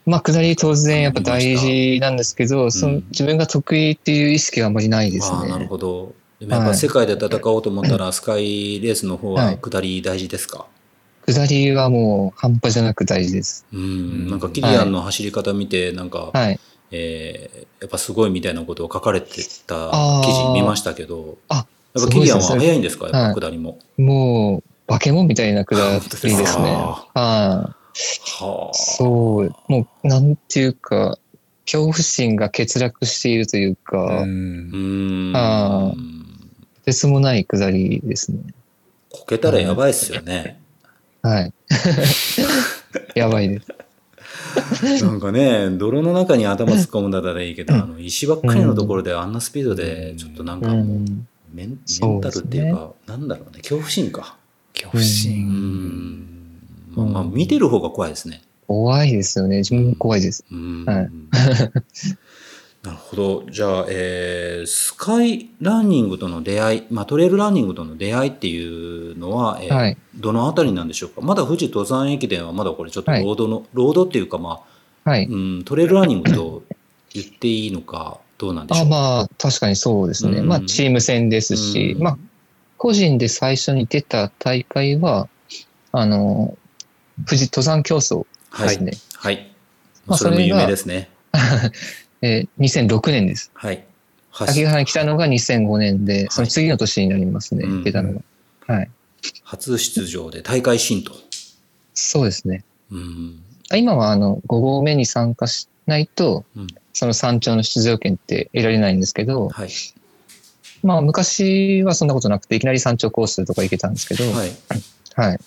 まあ、下り当然やっぱ大事なんですけど、その自分が得意っていう意識があんまりないですああなるね。ほど。でもやっぱ世界で戦おうと思ったら、スカイレースの方は下り大事ですか、下りはもう半端じゃなく大事です。うん。なんかキリアンの走り方見てなんか、はい。えーやっぱすごいみたいなことを書かれてた記事見ましたけどあ、やっぱキリアンは早いんですか？やっぱはい。下りも、もう、化け物みたいな下りですね。あはい。はあそう、もう、なんていうか、恐怖心が欠落しているというか、うんうーんあとてつもない下りですね。こけたらやばいっすよね。はい。やばいです。なんかね、泥の中に頭突っ込むんだったらいいけど、あの石ばっかりのところであんなスピードで、ちょっとなんうかもう、ん。メンメンタルっていうか、なんだろうね、恐怖心か。恐怖う心。ん。まあ、まあ、見てる方が怖いですね。怖いですよね。自分も怖いです。うん。はい なるほど。じゃあ、えースカイランニングとの出会い、まあ、トレイルランニングとの出会いっていうのは、えーはいどのあたりなんでしょうか？まだ富士登山駅伝はまだこれちょっとロはいードの、ロードっていうか、まあ、はい。うん、トレイルランニングと言っていいのか、どうなんでしょあうまあ、確かにそうですね。うんまあ、チーム戦ですし、うんまあ、個人で最初に出た大会は、あの、富士登山競争はい。ですね。はい。まあそれも有名ですね。えー2006年です。はい。秋葉原に来たのが2005年で、その次の年になりますね、うん出たのが。はい。初出場で大会新と。そうですね。うん。あ今はあの5合目に参加しないと、うんその山頂の出場権って得られないんですけど、はい。まあ昔はそんなことなくて、いきなり山頂コースとか行けたんですけど、はい。はい。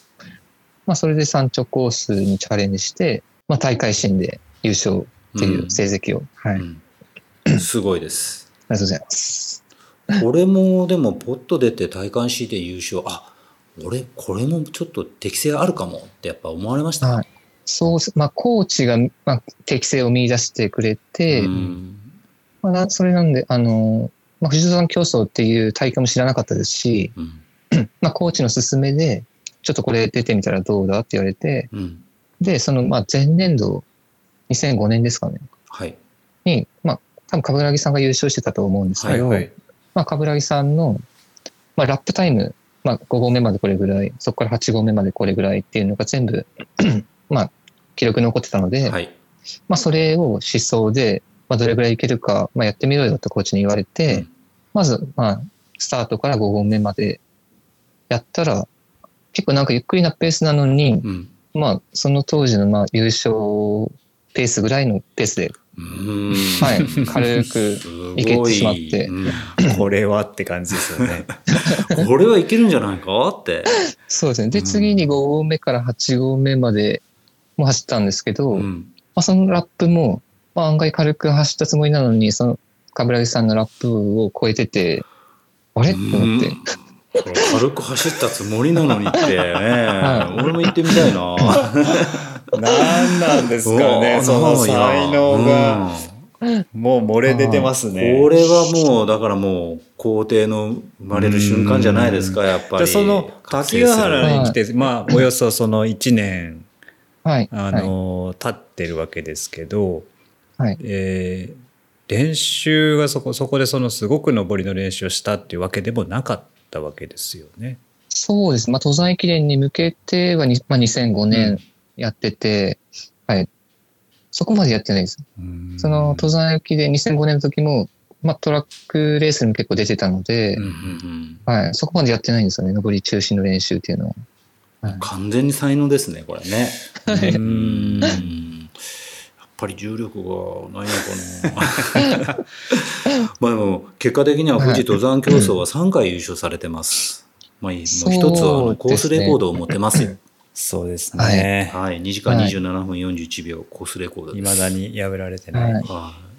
まあそれで山頂コースにチャレンジして、まあ大会新で優勝っていう成績を、はい。ありうんすごいです。がとうございます。これもでもポッと出て大会 C で優勝あ俺これもちょっと適性あるかもってやっぱ思われました、はい。そうす、まあコーチが、まあ、適性を見出してくれて、うんまあな、それなんで、あの、まあ、富士登山競争っていう大会も知らなかったですし、うんまあ、コーチの勧めで、ちょっとこれ出てみたらどうだって言われて、うん。で、その、まあ、前年度、2005年ですかね、はい。に、まあ、多分、冠城さんが優勝してたと思うんですけど、はい。まあ、冠城さんの、まあ、ラップタイム、まあ、5合目までこれぐらい、そこから8合目までこれぐらいっていうのが全部、まあ、記録に残ってたので、はい。まあ、それを思想で、まあ、どれぐらいいけるか、まあ、やってみろよってコーチに言われて、うん。まず、まあ、スタートから5合目までやったら、結構なんかゆっくりなペースなのに、うん。まあ、その当時のまあ優勝ペースぐらいのペースで、うん。はい、軽く、すい。けてしまって。うん。これはって感じですよね。これはいけるんじゃないか？って、そうですね。で、うん。次に5合目から8合目までも走ったんですけど、まうん。あ、そのラップも、まあ、案外軽く走ったつもりなのに、その、冠城さんのラップを超えてて、あれ？と思って、軽く走ったつもりなのにってね、は俺も行ってみたいな。何なんですかね、その才能が。うん。もう漏れ出てますね。これはもうだからもう皇帝の生まれる瞬間じゃないですかやっぱり。でその滝ヶ原に来て、まあ、およそその1年、はい。あはい、の、経ってるわけですけど、はい。えー練習がそこ、そこでそのすごく上りの練習をしたっていうわけでもなかったわけですよね。そうです。まあ、登山駅伝に向けてはに、まあ、2005年やってて、はい。そこまでやってないです。その登山駅伝2005年の時も、まあ、トラックレースにも結構出てたので、うんうんはい。そこまでやってないんですよね。上り中心の練習っていうのは。うん完全に才能ですねこれね。う うんぱり重力がないのかな。まあでも結果的には富士登山競争は3回優勝されてます。まあもう一つはあのコースレコードを持ってますよ。そうですね。はい、2時間27分41秒、コースレコードいです。まだに破られてない。はいはい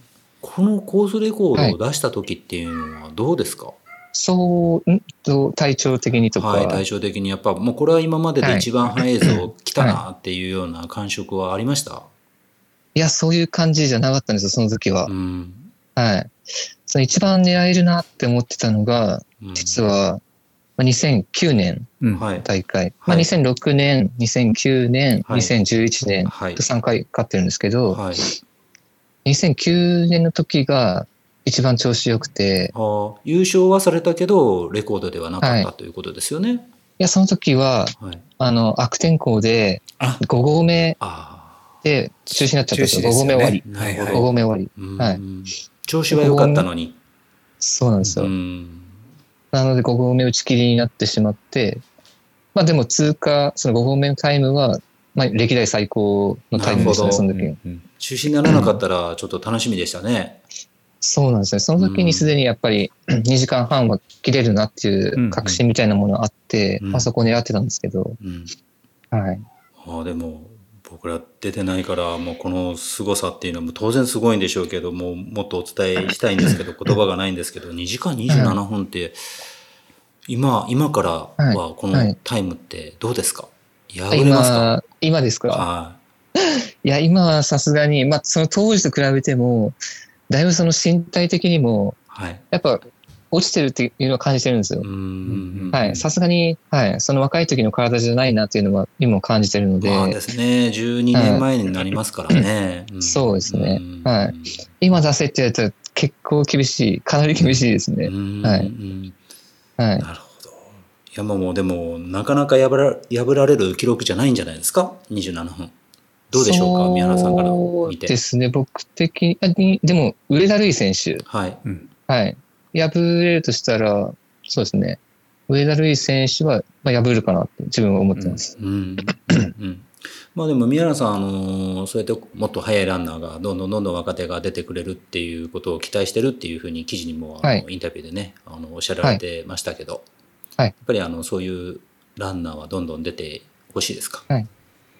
このコースレコードを出した時っていうのはどうですか、そう、んと、体調的にとか。はい、対照的にやっぱもうこれは今までで一番速いぞ、来たなっていうような感触はありました、いや、そういう感じじゃなかったんですよ、その時は。うん。はい。その一番狙えるなって思ってたのが、うん。実は、まあ2009年うんはい。大会。まあ、はい。2006年、2009年、はい2011年はい。と3回勝ってるんですけど、はい。2009年の時が一番調子良くて、優勝はされたけどレコードではなかった、はということですよね。い。や、その時は、はい、あの、悪天候であ。5合目あで中止になっちゃったんですよ。5中止ですよね合目終わり。あ、なるほ5ど。合目終わり。うんはい調子は良かったのに。そうなんですよ。うんなので5合目打ち切りになってしまって、まあでも通過、その5合目のタイムは、まあ歴代最高のタイムでしたね、その時。うん中止にならなかったらちょっと楽しみでしたね。そうなんですね。その時にすでにやっぱり 2時間半は切れるなっていう確信みたいなものがあって、うんまあそこを狙ってたんですけど、うん、はい。ああでも僕ら出てないからもうこの凄さっていうのも当然すごいんでしょうけどももっとお伝えしたいんですけど 言葉がないんですけど2時間27分って今今からはこのタイムってどうですか？破れますか？今、今ですか？はい。や、今はさすがに、まあその当時と比べても、だいぶその身体的にも、いはい。やっぱ落ちてるっていうのは感じてるんですよう。んはい。さすがに、はい。その若い時の体じゃないなっていうのは今も感じてるので、まあですね12年前になりますからね、んそうですねんはい今出せってやつは結構厳しい。かなり厳しいですね。うんはいうんはい。なるほど。いやもでもなかなか破ら破られる記録じゃないんじゃないですか？27分。どうでしょうか？宮原さんから見て。そうですね。僕的に、でも、上田瑠衣選手。はい。うんはい。破れるとしたら、そうですね。上田瑠衣選手は、まあ、破るかなって自分は思ってます。うん。うん。まあでも宮原さん、あのそうやってもっと速いランナーがどんどんどんどん若手が出てくれるっていうことを期待してるっていうふうに記事にもはいインタビューでねあのおっしゃられてましたけど、はいやっぱりあのそういうランナーはどんどん出てほしいですか？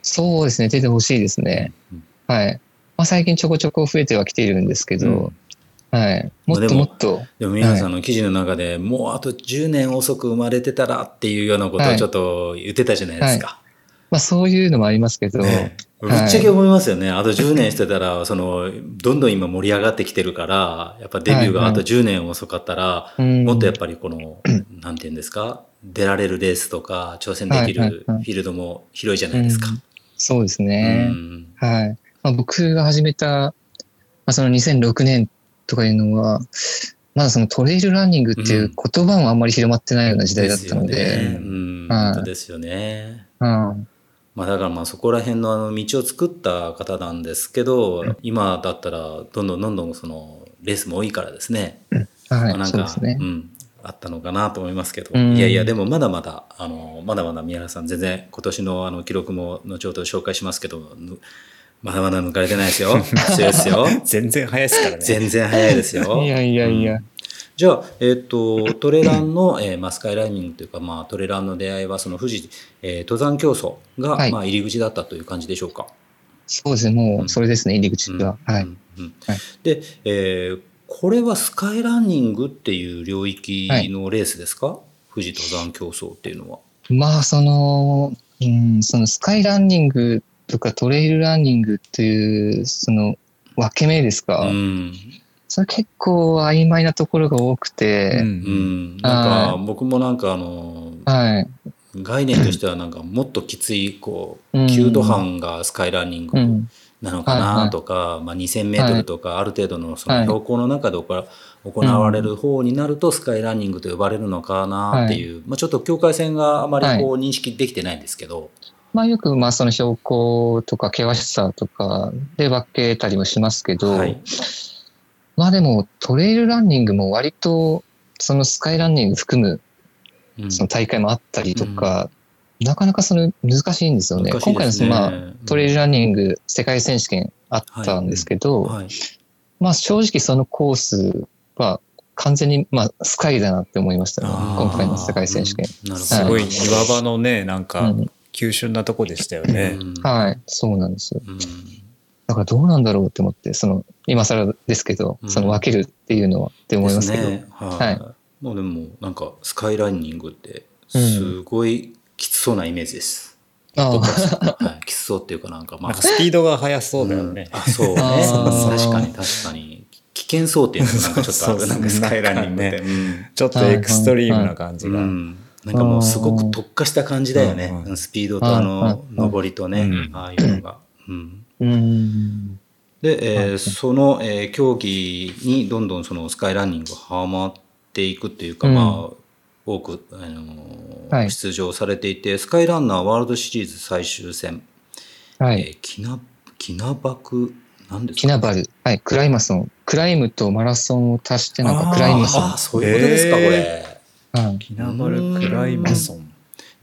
そうですね。出てほしいですね。うんはい。まあ、最近ちょこちょこ増えてはきているんですけど、はい。もっともっと、でも宮原さんの記事の中で、もうあと10年遅く生まれてたらっていうようなことをちょっと言ってたじゃないですか。まあ、そういうのもありますけど、ね。ぶはい。っちゃけ思いますよね。あと10年してたら、その、どんどん今盛り上がってきてるから、やっぱデビューがあと10年遅かったら、うん。もっとやっぱりこの、なんていうんですか、出られるレースとか、挑戦できるフはいはいはい。ィールドも広いじゃないですか。うん。そうですうね。ん。はい。まあ、僕が始めた、まあ、その2006年とかいうのは、まだそのトレイルランニングっていう言葉もあんまり広まってないような時代だったので、すよね。うん、はい。本当ですよね。うん。まあだからまあそこら辺のあの道を作った方なんですけど、今だったらどんどんどんどんそのレースも多いからですね。はい、まあなんかそうね。う。ん、あったのかなと思いますけど、うん。いやいやでもまだまだあのまだまだ宮原さん全然今年のあの記録も後ほど紹介しますけどぬまだまだ抜かれてないですよ。強いですよ。全然早いですからね。全然早いですよ。いやいやいや、じゃあ、えっとトレランの、えーまあ、スカイランニングというか、まあ、トレランの出会いはその富士、えー登山競争が、はい。まあ、入り口だったという感じでしょうか？そうですね。もうそれですね、入り口は。はい。うん。うん。はい。で、えーこれはスカイランニングっていう領域のレースですか、富士登山競争っていうのは。まあ、その、うん、そのスカイランニングとかトレイルランニングっていう、その分け目ですか？うん。それ結構曖昧なところが多くうて、うん、ん。なんかは僕もなんかあのはい。概念としてはなんかもっときついこううん。中途半がスカイランニングうん。なのかはいはない。とか、まあ、2,000メートルとかある程度のそのはい。標高の中で行行われる方になるとスカイランニングと呼ばれるのかなっていう、まあ、ちょっと境界線があまりこう認識できてないんですけど、まあよく、まあその標高とか険しさとかで分けたりもしますけど、はい。まあでもトレイルランニングも割とそのスカイランニング含むうん。その大会もあったりとか、なかなかその難しいんですよね。難しい今回のそのまあトレイルランニング世界選手権あったんですけど、はい。まあ正直そのコースは完全にまあスカイだなって思いましたね。今回の世界選手権。すごい岩場のね、なんかうん急峻なとこでしたよね。うん。はい、そうなんですよ。うん。だからどうなんだろうって思って、その今更ですけど、うん。その分けるっていうのはって思いますけど。ね。はい。はい。まあでもなんかスカイランニングってすごいきつそうなイメージです。あはい、きつそうっていうかなんかまあ。スピードが速そうだよね。うん。あそう。ね確かに確かに。危険そうっていうのがなんかちょっとある。なんかスカイランニングって、ちょっとエクストリームな感じが。なんかもうすごく特化した感じだよね、うんうんスピードとあのうん上りとね、うんああいうのが。うんうん。で、えーはいその、えー競技にどんどんそのスカイランニングがはまっていくっていうか、うんまあ多く、あのーはい出場されていてスカイランナーワールドシリーズ最終戦、はい。えーキナキナバクなんですか？キナバル。はい。クライマソン。クライムとマラソンを足してなんかクライマソン。ああそういうことですか、これ。はいキナバルクライマソン。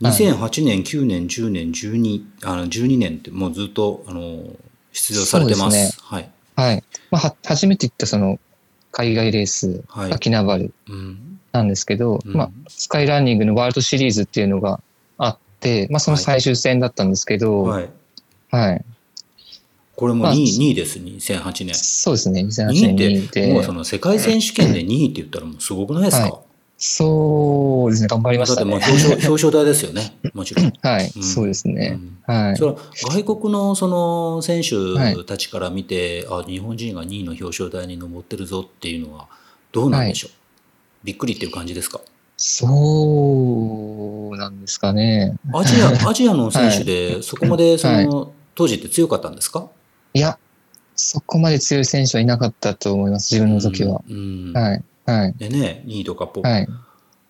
2008年、9年、10年、12あの12年ってもうずっとあの出場されてます。すねはい。はい。まあ、は初めて行ったその海外レースはいがキナバルうんなんですけど、うんまあ、スカイランニングのワールドシリーズっていうのがあって、まあ、その最終戦だったんですけど、はい。はい。これもまあ2位 ,2 位です、2008年。そうですね、2008 2年位にって、もうその世界選手権で2位って言ったらもうすごくないですか、はいそうですね、頑張りましたねだってもう。表彰 表彰台ですよね、もちろん。はい、うんそうですね。うんはいそ。れは外国のその選手たちから見て、あ日本人が2位の表彰台に上ってるぞっていうのはどうなんでしょう、びっくりっていう感じですか？そうなんですかね。アジア アジアの選手でそこまでその、当時って強かったんですか？いや、そこまで強い選手はいなかったと思います、自分の時は。うんうんはい、はい、でね2位とかポ、はい。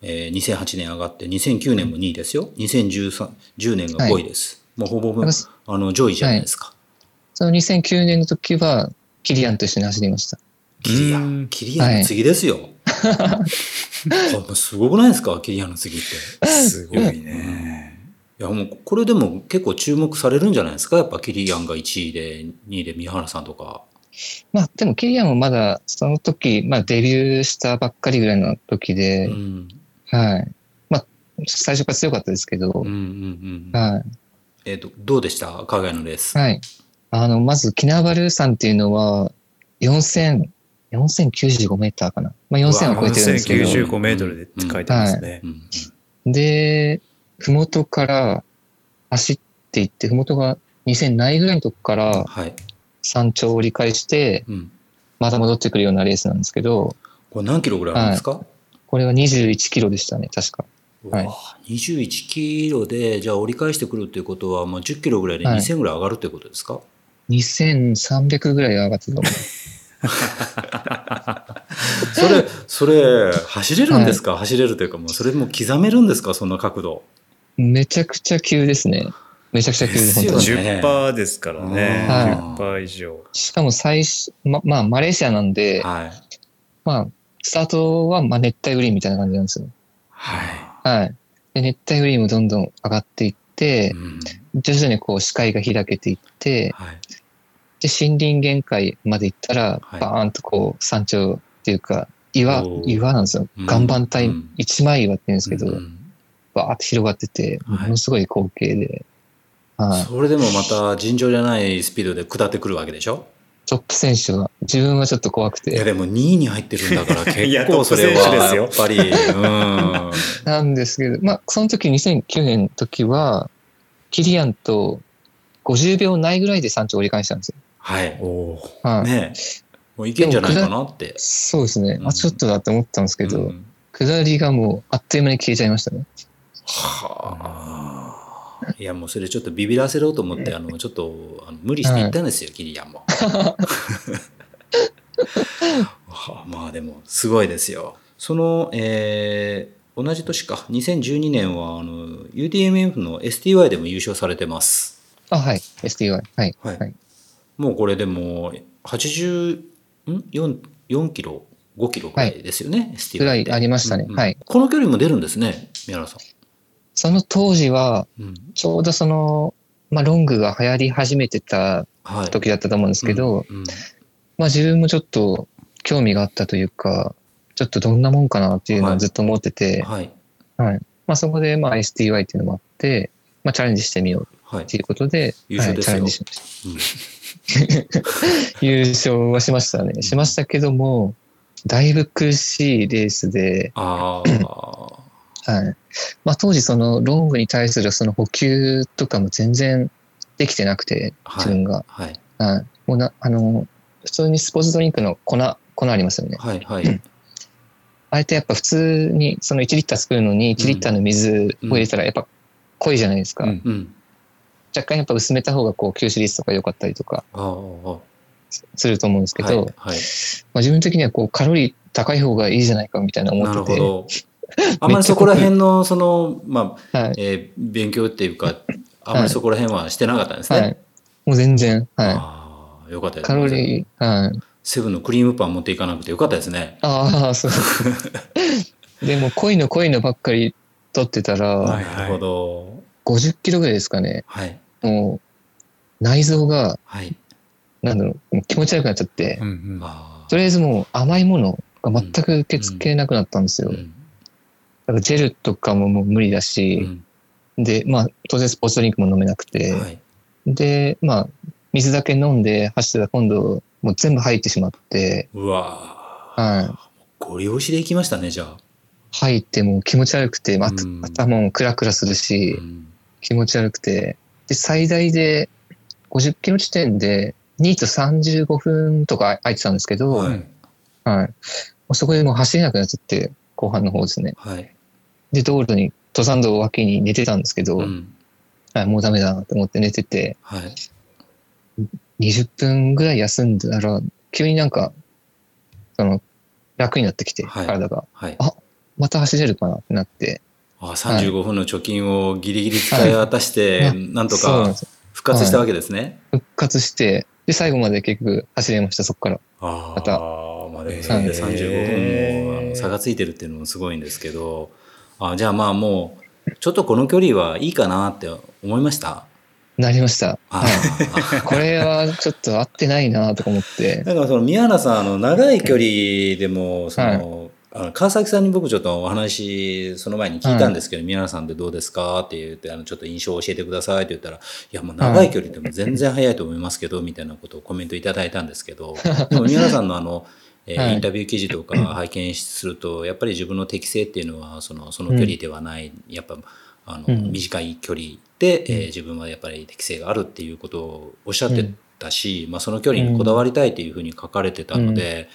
えー2008年上がって2009年も2位ですよ。2010 10年が5位です、もうほぼあの上位じゃないですか、その2009年の時は、キリアンと一緒に走りました。キリアうん。ンキリアンの次ですよ、あもうすごくないですか？キリアンの次って。すごいね。いやもうこれでも結構注目されるんじゃないですか？やっぱキリアンが1位で2位で宮原さんとかまあ、でもキリアンもまだ、その時、まあ、デビューしたばっかりぐらいの時で、うんはい。まあ、最初から強かったですけど、うんうんうんはい。えっ、とどうでした？海外のレース、はい。あの、まず、キナバル山っていうのは、4000、4095メーターかな。まあ、4000は超えてるんですけど、4095メートルでって書いてますね。うんで、ふもとから走っていって、ふもとが2000ないぐらいのとこからはい、山頂を折り返して、うん、また戻ってくるようなレースなんですけど、これ何キロぐらいあるんですか、これは21キロでしたね、確か。はい。うわ21キロでじゃあ折り返してくるっていうことは、まあ、10キロぐらいではい。2000ぐらい上がるっていうことですか、2300ぐらい上がってたと思う。それそれ走れるんですか、走れるというかもうそれも刻めるんですか？そんな角度。めちゃくちゃ急ですね。めちゃくちゃ急です、ですよ本当に。ね10%ですからね。は10%以上。しかも最初、ま、まあ、マレーシアなんで、はい。まあ、スタートは、まあ、熱帯雨林みたいな感じなんですよ。ははい。で、熱帯雨林もどんどん上がっていってい、、うん。徐々にこう視界が開けていって、はい。で、森林限界まで行ったら、はい。バーンとこう山頂っていうか、岩岩なんですよ。うん。岩盤帯うん、一枚岩って言うんですけど、うん。バーって広がってて、はい。ものすごい光景で、はい。それでもまた尋常じゃないスピードで下ってくるわけでしょ？トップ選手は、自分はちょっと怖くて、いやでも2位に入ってるんだから結構それはやっぱりうん。なんですけど、まあ、その時2009年の時は、キリアンと50秒ないぐらいで山頂折り返したんですよ。はい。おー。はい。ねえ。もういけんじゃないかなって。そうですね。うん。あ、ちょっとだって思ったんですけど、うん。下りがもうあっという間に消えちゃいましたね。はあいやもうそれちょっとビビらせろうと思ってあのちょっとあの無理して行ったんですよ、キリアンも。はあまあでもすごいですよ。その、えー同じ年か2012年はあの UTMF の STY でも優勝されてます。あ、はい。STY。はい。はいはい。もうこれでも80ん？4, 4キロ？5キロぐらいですよね、STY ってぐらいありましたねうんうんはいこの距離も出るんですね宮原さその当時は、ん。うんちょうどその、まあ、ロングが流行り始めてたはい、時だったと思うんですけど、うんうんまあ自分もちょっと興味があったというか、ちょっとどんなもんかなっていうのはいをずっと思ってて、はいはい。まあそこでまあ STY っていうのもあって、まあチャレンジしてみようはいっていうことで、優勝ですよはい、チャレンジしました。優勝はしましたね。しましたけども、だいぶ苦しいレースで、ああ。はい。まあ当時そのロングに対するその補給とかも全然できてなくて、はい自分が。はい。はい。もうな、あの、普通にスポーツドリンクの粉、粉ありますよね。はい。はい。あえてやっぱ普通にその1リッター作るのに1リッターの水を入れたらやっぱ濃いじゃないですか。うんうん。若干やっぱ薄めた方がこう吸収率とか良かったりとかすると思うんですけい。ど、はい。まあ、自分的にはこうカロリー高い方がいいじゃないかみたいな思なるってて。あんまりそこら辺の、その、まあ、はい。えー勉強っていうか、あんまりそこら辺はしてなかったんですね。はい。もう全然。はああ、よかったい。です。カロリー、はい。セブンのクリームパン持っていかなくてよかったですね。ああ、そう。でも濃いの濃いのばっかり取ってたら、はいなるほど。50キロぐらいですかね。はい。もう、内臓が、はい。なんだろう、気持ち悪くなっちゃって、うんうんあとりあえずもう甘いものが全く受け付けなくなったんですよ。あ。うだん。からジェルとかももう無理だうし、んで、まあ、当然スポーツドリンクも飲めなくて、はい。で、まあ、水だけ飲んで走ってたら今度、もう全部入ってしまって、うわはご利用しで行きましたね、じゃあ。い。入ってもう気持ち悪くて、まうん頭もクラクラするうし、ん気持ち悪くて、で、最大で50キロ地点で2と35分とか空いてたんですけど、ははいい。もうそこでもう走れなくなっちゃって、後半の方ですね。はい。で、道路に、登山道脇に寝てたんですけど、うん。はい、もうダメだなと思って寝てて、はい。20分ぐらい休んだら、急になんか、その、楽になってきて、はい体が。はい。あまた走れるかなってなって。あ35分の貯金をギリギリ使い果たして、はいなんとか復活したわけですね。復活して、で、最後まで結局走れました、そこから。あまたあ、まあでもへーそれで35分も差がついてるっていうのもすごいんですけど、あじゃあまあもう、ちょっとこの距離はいいかなって思いました？なりました。あはい。これはちょっと合ってないなとか思って。だからその宮原さん、あの長い距離でも、その、あの川崎さんに僕ちょっとお話、その前に聞いたんですけど、宮原さんってどうですかって言って、あの、ちょっと印象を教えてくださいって言ったら、いや、もう長い距離でも全然早いと思いますけど、みたいなことをコメントいただいたんですけど、でも宮原さんのあの、えーはい。インタビュー記事とか 拝見すると、やっぱり自分の適性っていうのは、その、その距離ではない、やっぱ、あの、うん。短い距離で、えー自分はやっぱり適性があるっていうことをおっしゃってたし、まあ、その距離にこだわりたいというふうに書かれてたので、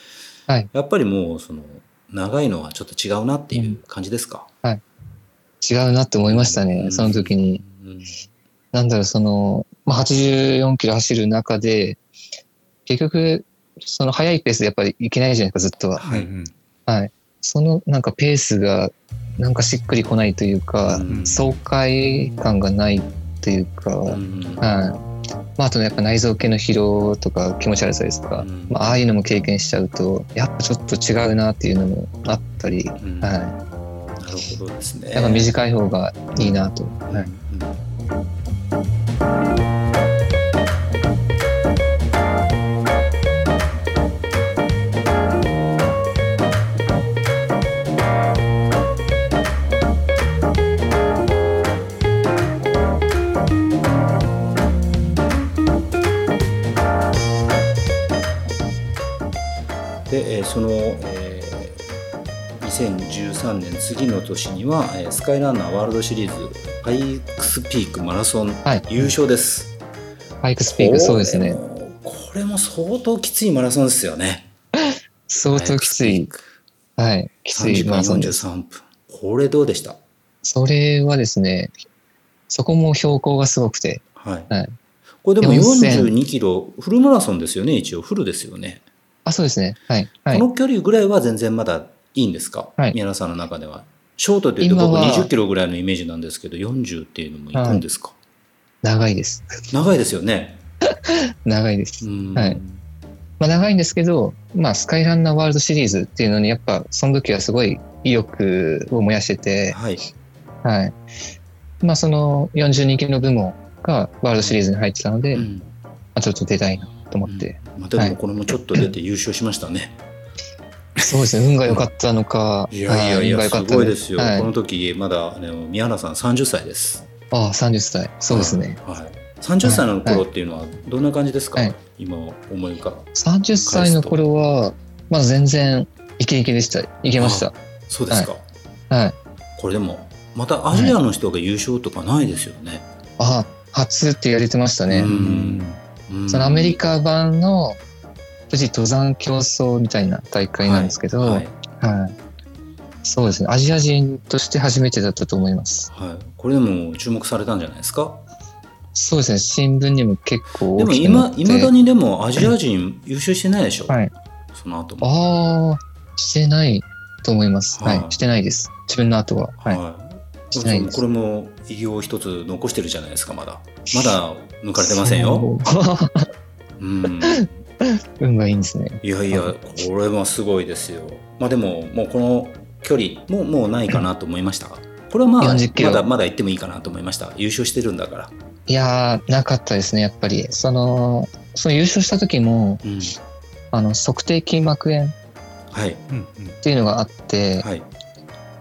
はい。やっぱりもうその長いのはちょっと違うなっていう感じですか、違うなって思いましたね、その時に。うん。なんだろう、その、まあ、84キロ走る中で、結局、その速いペースでやっぱりいけないじゃないですか、ずっとは。はいうんはい。そのなんかペースが、なんかしっくりこないというか、うん爽快感がないというか、はい。うんまあ、あとねやっぱ内臓系の疲労とか気持ち悪さですとか、うんまあ、ああいうのも経験しちゃうと、やっぱちょっと違うなっていうのもあったり、うんはなるほどですねい。やっぱ短い方がいいなと。うんはい。えーその、えー2013年次の年には、えースカイランナーワールドシリーズパイクスピークマラソンはい。優勝です、パイクスピーク、そうですね。これも相当きついマラソンですよね。相当きつい、はい、きつ3いマラソンです。43分。これどうでした？それはですね、そこも標高がすごくて、はい、はい。これでも4000 42キロフルマラソンですよね一応。フルですよね、あ、そうですね。はい。はいこ。の距離ぐらいは全然まだいいんですか、はい宮野さんの中ではショートでいうと僕今は20キロぐらいのイメージなんですけど40っていうのもいくんですか、長いです。長いですよね 長いです。うんはいまあ長いんですけど、まあスカイランナーワールドシリーズっていうのにやっぱその時はすごい意欲を燃やしてて、はいはい。まあその42キロ部門がワールドシリーズに入ってたので、まうんあちょっと出たいなと思って。まあ、でもこれもちょっと出て優勝しましたね、そうですね。運が良かったのか。いやいやいやすごいですよ、はいこの時まだ、ね、宮原さん30歳ですああ、30歳。そうですね。はい、はい30歳の頃っていうのはどんな感じですか、はい今思い浮かぶ30歳の頃は、まあ全然イケイケでした。いけました。そうですか、はい。これでもまたアジアの人が優勝とかないですよね、あ、初って言われてましたね。ううんんうんそのアメリカ版の富士登山競争みたいな大会なんですけど、ははいい。そうですね。アジア人として初めてだったと思います。はい、これでも注目されたんじゃないですか？そうですね。新聞にも結構でも大きくなって今いまだにでもアジア人優勝してないでしょ、はい。その後もああ、してないと思います。はい。はいしてないです。自分の後は。はい。いしてないですこれも偉業を一つ残してるじゃないですかまだまだ抜かれてませんよ。そう。うん運がいいんですね。いやいやこれはすごいですよ。まあでももうこの距離もうもうないかなと思いました。これはまあ40キロ。まだまだ行ってもいいかなと思いました。優勝してるんだから。いやー、なかったですね、やっぱり。その、その優勝した時も、うん。あの、測定筋膜炎っはい。うんうん。ていうのがあって、はい。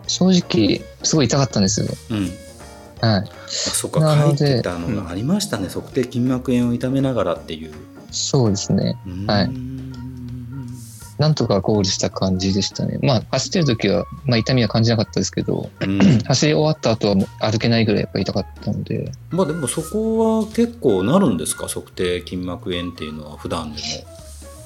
正直、すごい痛かったんですよ。うんはい。あそっか。書いてたのがありましたね。測定筋膜炎を痛めながらっていう。そうですね。はい。なんとかゴールした感じでしたね。まあ、走ってる時は、まあ、痛みは感じなかったですけど、うん。走り終わった後は歩けないぐらいやっぱ痛かったので、まあでもそこは結構なるんですか？測定筋膜炎っていうのは普段でも。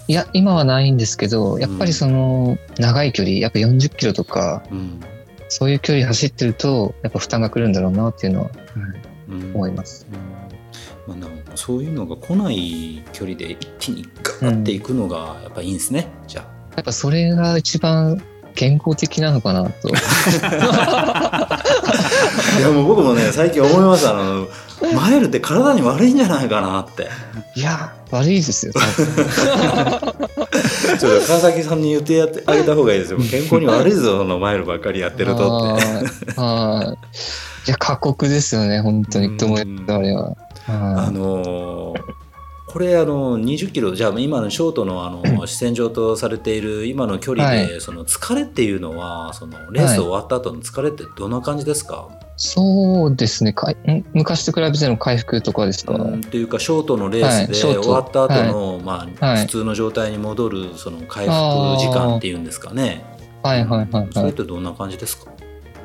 いや、今はないんですけど、やっぱりその、長い距離、やっぱ40キロとか、うんそういう距離走ってると、やっぱ負担が来るんだろうなっていうのは、うん思います。まあ、でもそういうのが来ない距離で一気にガーっていくのがやっぱいいんですね、じゃやっぱそれが一番健康的なのかなと。あ いやもう僕もね最近思いましたあのマイルって体に悪いんじゃないかなって。いや、悪いですよ。ちょっと川崎さんに言ってやってあげた方がいいですよ。健康に悪いぞそのマイルばっかりやってるとって。あーあーいや、過酷ですよね、本当に、と思います、あれは。ああのーこれあの20キロじゃあ今のショートのあの視線上とされている今の距離で、はその疲れっていうのはそのレース終わった後の疲れってどんな感じですか、そうですね。かいん昔と比べての回復とかですか、うん、っていうかショートのレースで終わった後の、まあはい。普通の状態に戻るその回復時間っていうんですかね。はいはいはいそれっはいてどんな感じですか、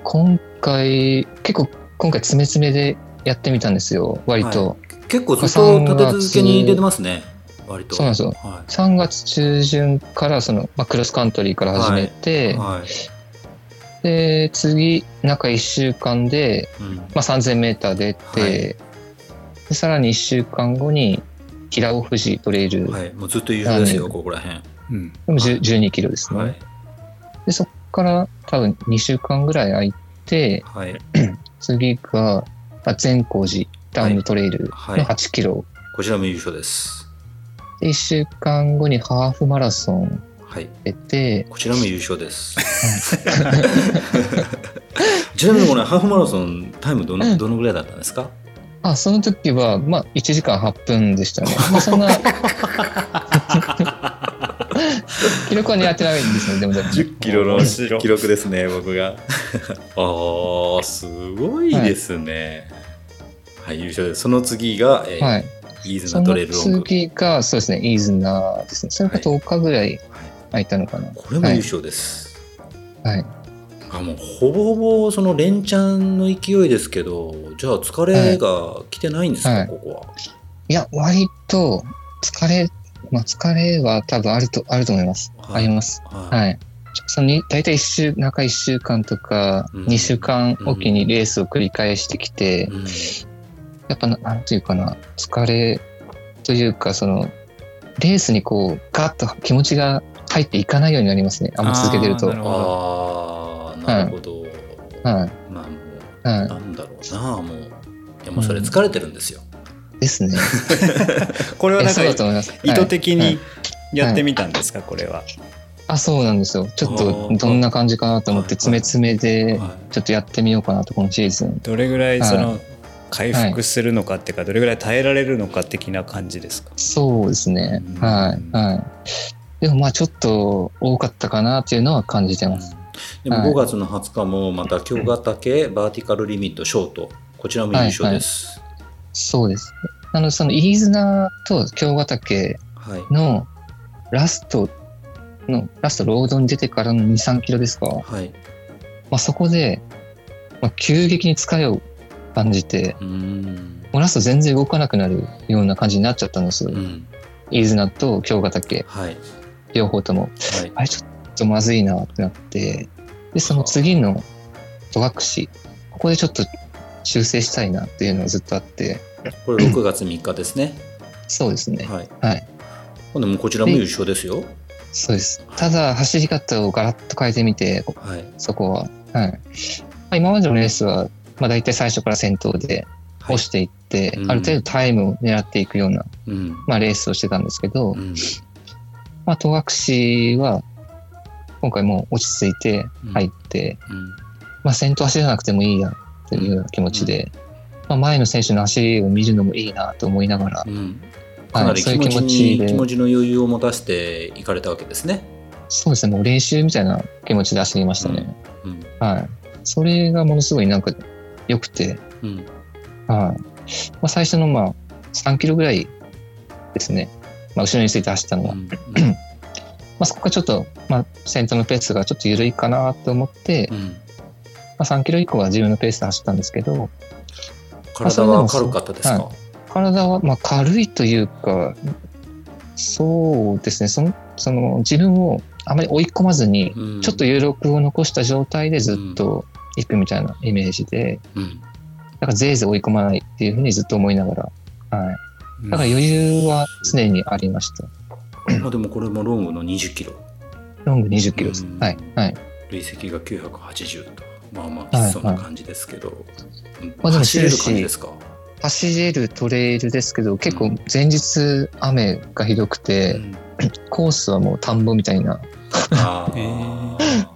今回結構今回詰め詰めでやってみたんですよ。割と、結構ずっと立て続けに出てますね。割と。そうなんですよ。は3月中旬からその、まあ、クロスカントリーから始めい、て、はいで次中1週間で、うん。まあ、3000m 出て、はい。でさらに1週間後に平尾富士トレイル、はい、もうずっと優勝ですよはいここら辺。うん。でも10 12キロですね、はい。でそこから多分2週間ぐらい空いてはい。次がまあ善光寺ダウントレイルのはい。8キロ、こちらも優勝です。で1週間後にハーフマラソンはい。出てこちらも優勝です。ちなみにこれハーフマラソンタイムどのどのぐらいだったんですか？あその時はまあ1時間8分でしたね、まあ、そんな記録は狙ってないんですねでも。でも10キロの記録ですね僕が。ああすごいですね。はい、優勝です。その次が、えーはい。イーズそのナトレイルロング、次がそうですねイーズナーですね。それが10日ぐらいはい、たのかな。これも優勝です、はい。あもうほぼほぼその連チャンの勢いですけどじゃあ疲れが来てないんですか、はい。ここは。いや割と疲れまあ疲れは多分あるとあると思います、はい。あります。はい。はい。そのに大体一週中1週間とかうん。2週間おきにレースを繰り返してきて、うん。やっぱななんていうかな疲れというかそのレースにこうガッと気持ちが入っていかないようになりますね。あんま続けてると。あーなるほど。ああなるほど、はいまあもうはなんだろうなもう。いやもうそれ疲れてるんですよ、いですね。これはなんかえそうだと思います。意図的はい。にやってみたんですか、これは。あそうなんですよ。ちょっあとー。どんな感じかなと思ってはい。詰め詰めではい。ちょっとやってみようかなとこのシーズン。どれぐらいそはの回復するのかっていうか、どれぐらい耐えられるのか的な感じですか？そうですね。うん。はい。はいでもまあちょっと多かったかなっていうのは感じてますでもはい5月の20日もまた京ヶ岳バーティカルリミットショートこちらも優勝ですそうですあのその飯綱と京ヶ岳はい、のラストのラストロードに出てからの2、3キロですか。はい。まあ、そこで、まあ、急激に疲れを感じて、うーん。もうラスト全然動かなくなるような感じになっちゃったんですよ。うん。飯綱と京ヶ岳、はい。両方とも。はい。あれちょっとまずいなってなって、で、その次の戸隠、ここでちょっと修正したいなっていうのがずっとあって、これ6月3日ですね。そうですね。はい。はい。もうこちらも優勝ですよ。そうです。ただ、走り方をガラッと変えてみて、はい。そこは。はい。まあ、今までのレースは、まあ大体最初から先頭ではい押していって、うんある程度タイムを狙っていくような、うん。まあレースをしてたんですけど、うん。まあ戸隠は、今回もう落ち着いて入って、うん。まあ先頭走らなくてもいいやというような気持ちで、まあ前の選手の走りを見るのもいいなと思いながらう、ん。かなはい、りそういう気持ちに、ちで気、持ちの余裕を持たせていかれたわけですね。そうですね、もう練習みたいな気持ちで走りましたね。うん。はい。それがものすごいなんか良くて、うん。はい。まあ、最初のまあ3キロぐらいですね。まあ、後ろについて走ったのは。うんまあ、そこがちょっと、まあ、先頭のペースがちょっと緩いかなと思って、うん。まあ、3キロ以降は自分のペースで走ったんですけど、体は軽かったですか、は体はまあ軽いというか、そうですね、その、その自分をあまり追い込まずに、うんちょっと余力を残した状態でずっと行くみたいなイメージで、うん。だからぜいぜい追い込まないっていうふうにずっと思いながら、はい。だから余裕は常にありました。まあでもこれもロングの20キロ。ロング20キロです。うんはい。はい。累積が980と。まあまあ、はいそんな感じですけど。うんまあでも走れる感じですか？走れるトレイルですけど、結構前日雨がひどくて、うんコースはもう田んぼみたいな。あは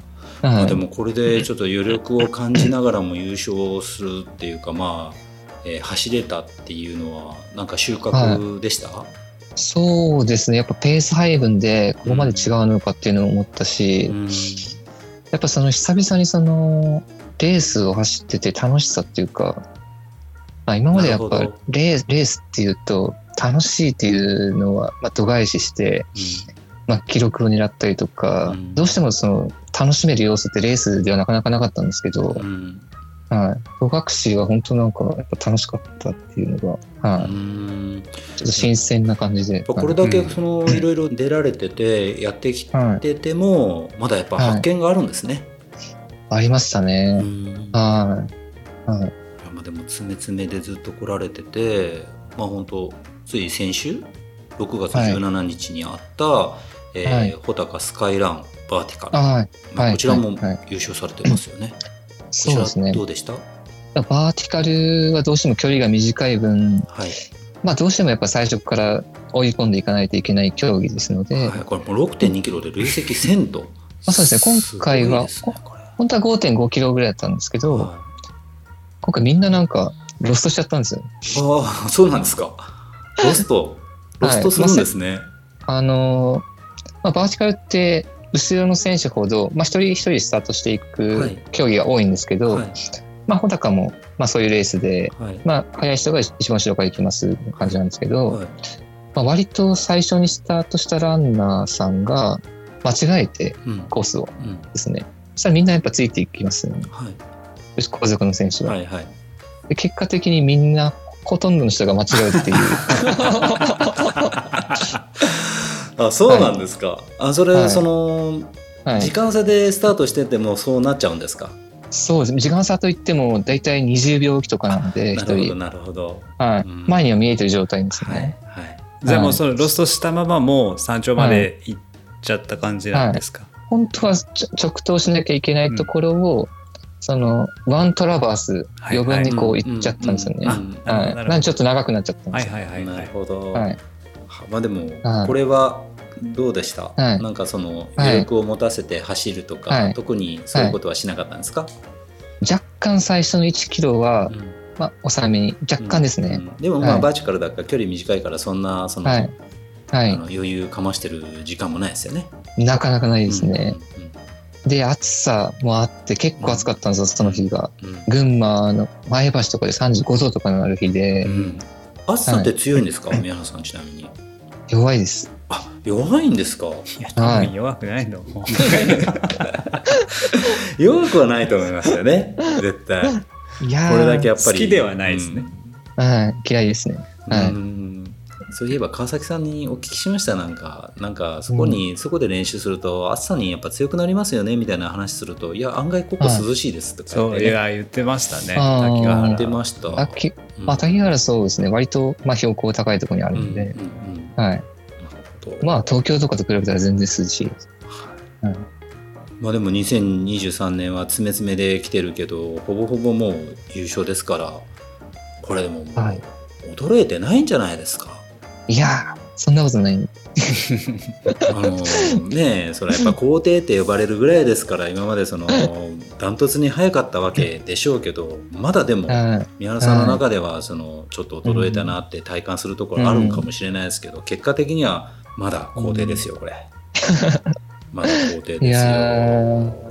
いあでもこれでちょっと余力を感じながらも優勝するっていうかまあ、えー走れたっていうのはなんか収穫でした、そうですね。やっぱペース配分でここまで違うのかっていうのを思ったし、うん。やっぱその久々にそのレースを走ってて楽しさっていうか、まあ、今までやっぱレーレースっていうと楽しいっていうのはまあ度外視して、まあ、記録を狙ったりとか、うん。どうしてもその楽しめる要素ってレースではなかなかなかったんですけど、うんはい。戸隠は本当なんかやっぱ楽しかったっていうのが、はい。うんちょっと新鮮な感じで。これだけうんそのいろいろ出られててやってきててもまだやっぱ発見があるんですね。ありましたうね。んはい。はい。まあでも詰め詰めでずっと来られててまあ本当つい先週6月17日にあった、えーはい穂高スカイランバーティカル、はい。まあ、はいこちらもはいはい優勝されてますよね。そうですねこちらど。うでした？バーティカルはどうしても距離が短い分、はい、まあどうしてもやっぱ最初から追い込んでいかないといけない競技ですので、はい、これもう6.2キロで累積1000と。あそうですね今回はね本当は5.5キロぐらいだったんですけど、は今回みんななんかロストしちゃったんですよ。いああ、そうなんですか。ロスト、ロストするんですね。あのーまあ、バーティカルって後ろの選手ほど、まあ、一人一人スタートしていはいく競技が多いんですけど、はい、まあ、穂高も、まあ、そういうレースで、はい、まあ、速い人が一番後ろから行きます感じなんですけど、はい、まあ、割と最初にスタートしたランナーさんが間違えてうん、コースをうん、ですね。そしたらみんなやっぱついていきますよね。はい、後続の選手は。はい、はい。で結果的にみんな、ほとんどの人が間違うっていう。あ、そうなんですか。あ、それ、はいその、はい時、間差でスタートしててもそうなっちゃうんですか？そうです。時間差といっても、だいたい20秒おきとかなんで、一なるほど、人。なるほど。はい、うん前には見えてる状態ですはいね。、はい。じゃあもうそのロストしたままもう山頂まで行っちゃった感じなんですか、本当は直投しなきゃいけないところを、その、ワントラバース、はい余分にこううん行っちゃったんですよね。うんはい。うんなんでちょっと長くなっちゃったんですよ。はいはいはいはないるほど。はい。まあでもはい。これはどうでした、はい。なんかそのはい余力を持たせて走るとか、はい。特にそういうことはしなかったんですか、若干最初の1キロは、うん。まあ、抑えめに、若干ですね。うん。でもまあ、はい。バーチカルだから距離短いからそんなその、はい。はい。あの余裕かましてる時間もないですよね。なかなかないですね。うんうんで、暑さもあって、結構暑かったんですよ、その日が。うん。群馬の前橋とかで35度とかになる日で。う、ん。暑さって強いんですか、宮原さんちなみに。弱いです。あ弱いんですか？いや多分弱くないの、弱くはないと思いますよね。絶対。いやーこれだけやっぱり。好きではないですね、はい、嫌いですね。はい。うん。そういえば川崎さんにお聞きしました。なんかなんかそこに、そこで練習すると暑さにやっぱ強くなりますよね。みたいな話するといや案外ここ涼しいですとか言そうって、ね。いや言ってましたね。滝ヶ原言ってました。あきうんまあ、滝原そうですね。割と、まあ、標高高いところにあるんで、うんうんうんはい。なるほどまあ、東京とかと比べたら全然涼しいです。はいまあでも2023年は詰め詰めで来てるけどほぼほぼもう優勝ですからこれでももうはい衰えてないんじゃないですか？いやー、そんなことない。あのねえそれはやっぱ皇帝って呼ばれるぐらいですから今までそのダントツに早かったわけでしょうけどまだでもはい。三原さんの中ではそのちょっと衰えたなって体感するところあるんかもしれないですけど結果的にはまだ皇帝ですよこれ。まだ皇帝いですやよー。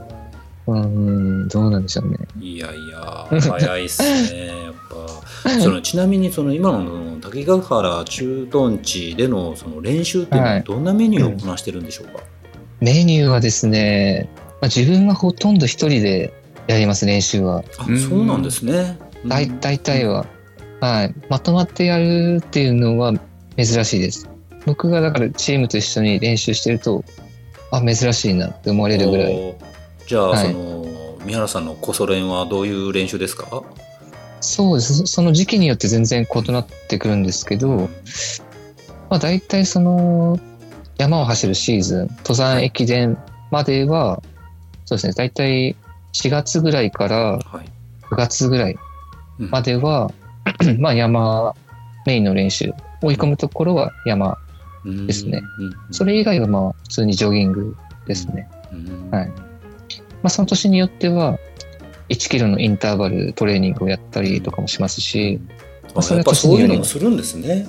うん、どうなんでしょうね。いやいや早いっすね やっぱそのちなみにその今の滝ヶ原駐屯地でのその練習っていうのははいどんなメニューをこなしてるんでしょうか、メニューはですね、まあ、自分はほとんど一人でやります、練習は。あうんそうなんですね。だい大体は。はい。まとまってやるっていうのは珍しいです。僕がだからチームと一緒に練習してると、あ、珍しいなって思われるぐらい。じゃあ、はい。その三原さんのコソ練はどういう練習ですか？そうです。その時期によって全然異なってくるんですけど、まあ大体その山を走るシーズン、登山駅伝までは、そうですね、大体4月ぐらいからはい。9月ぐらいうんまでは、まあ山メインの練習、追い込むところは山、ですね。うんそれ以外はまあ普通にジョギングですね。うん。はいまあその年によっては、1キロのインターバルトレーニングをやったりとかもしますし、あやっぱそういうのもするんですね。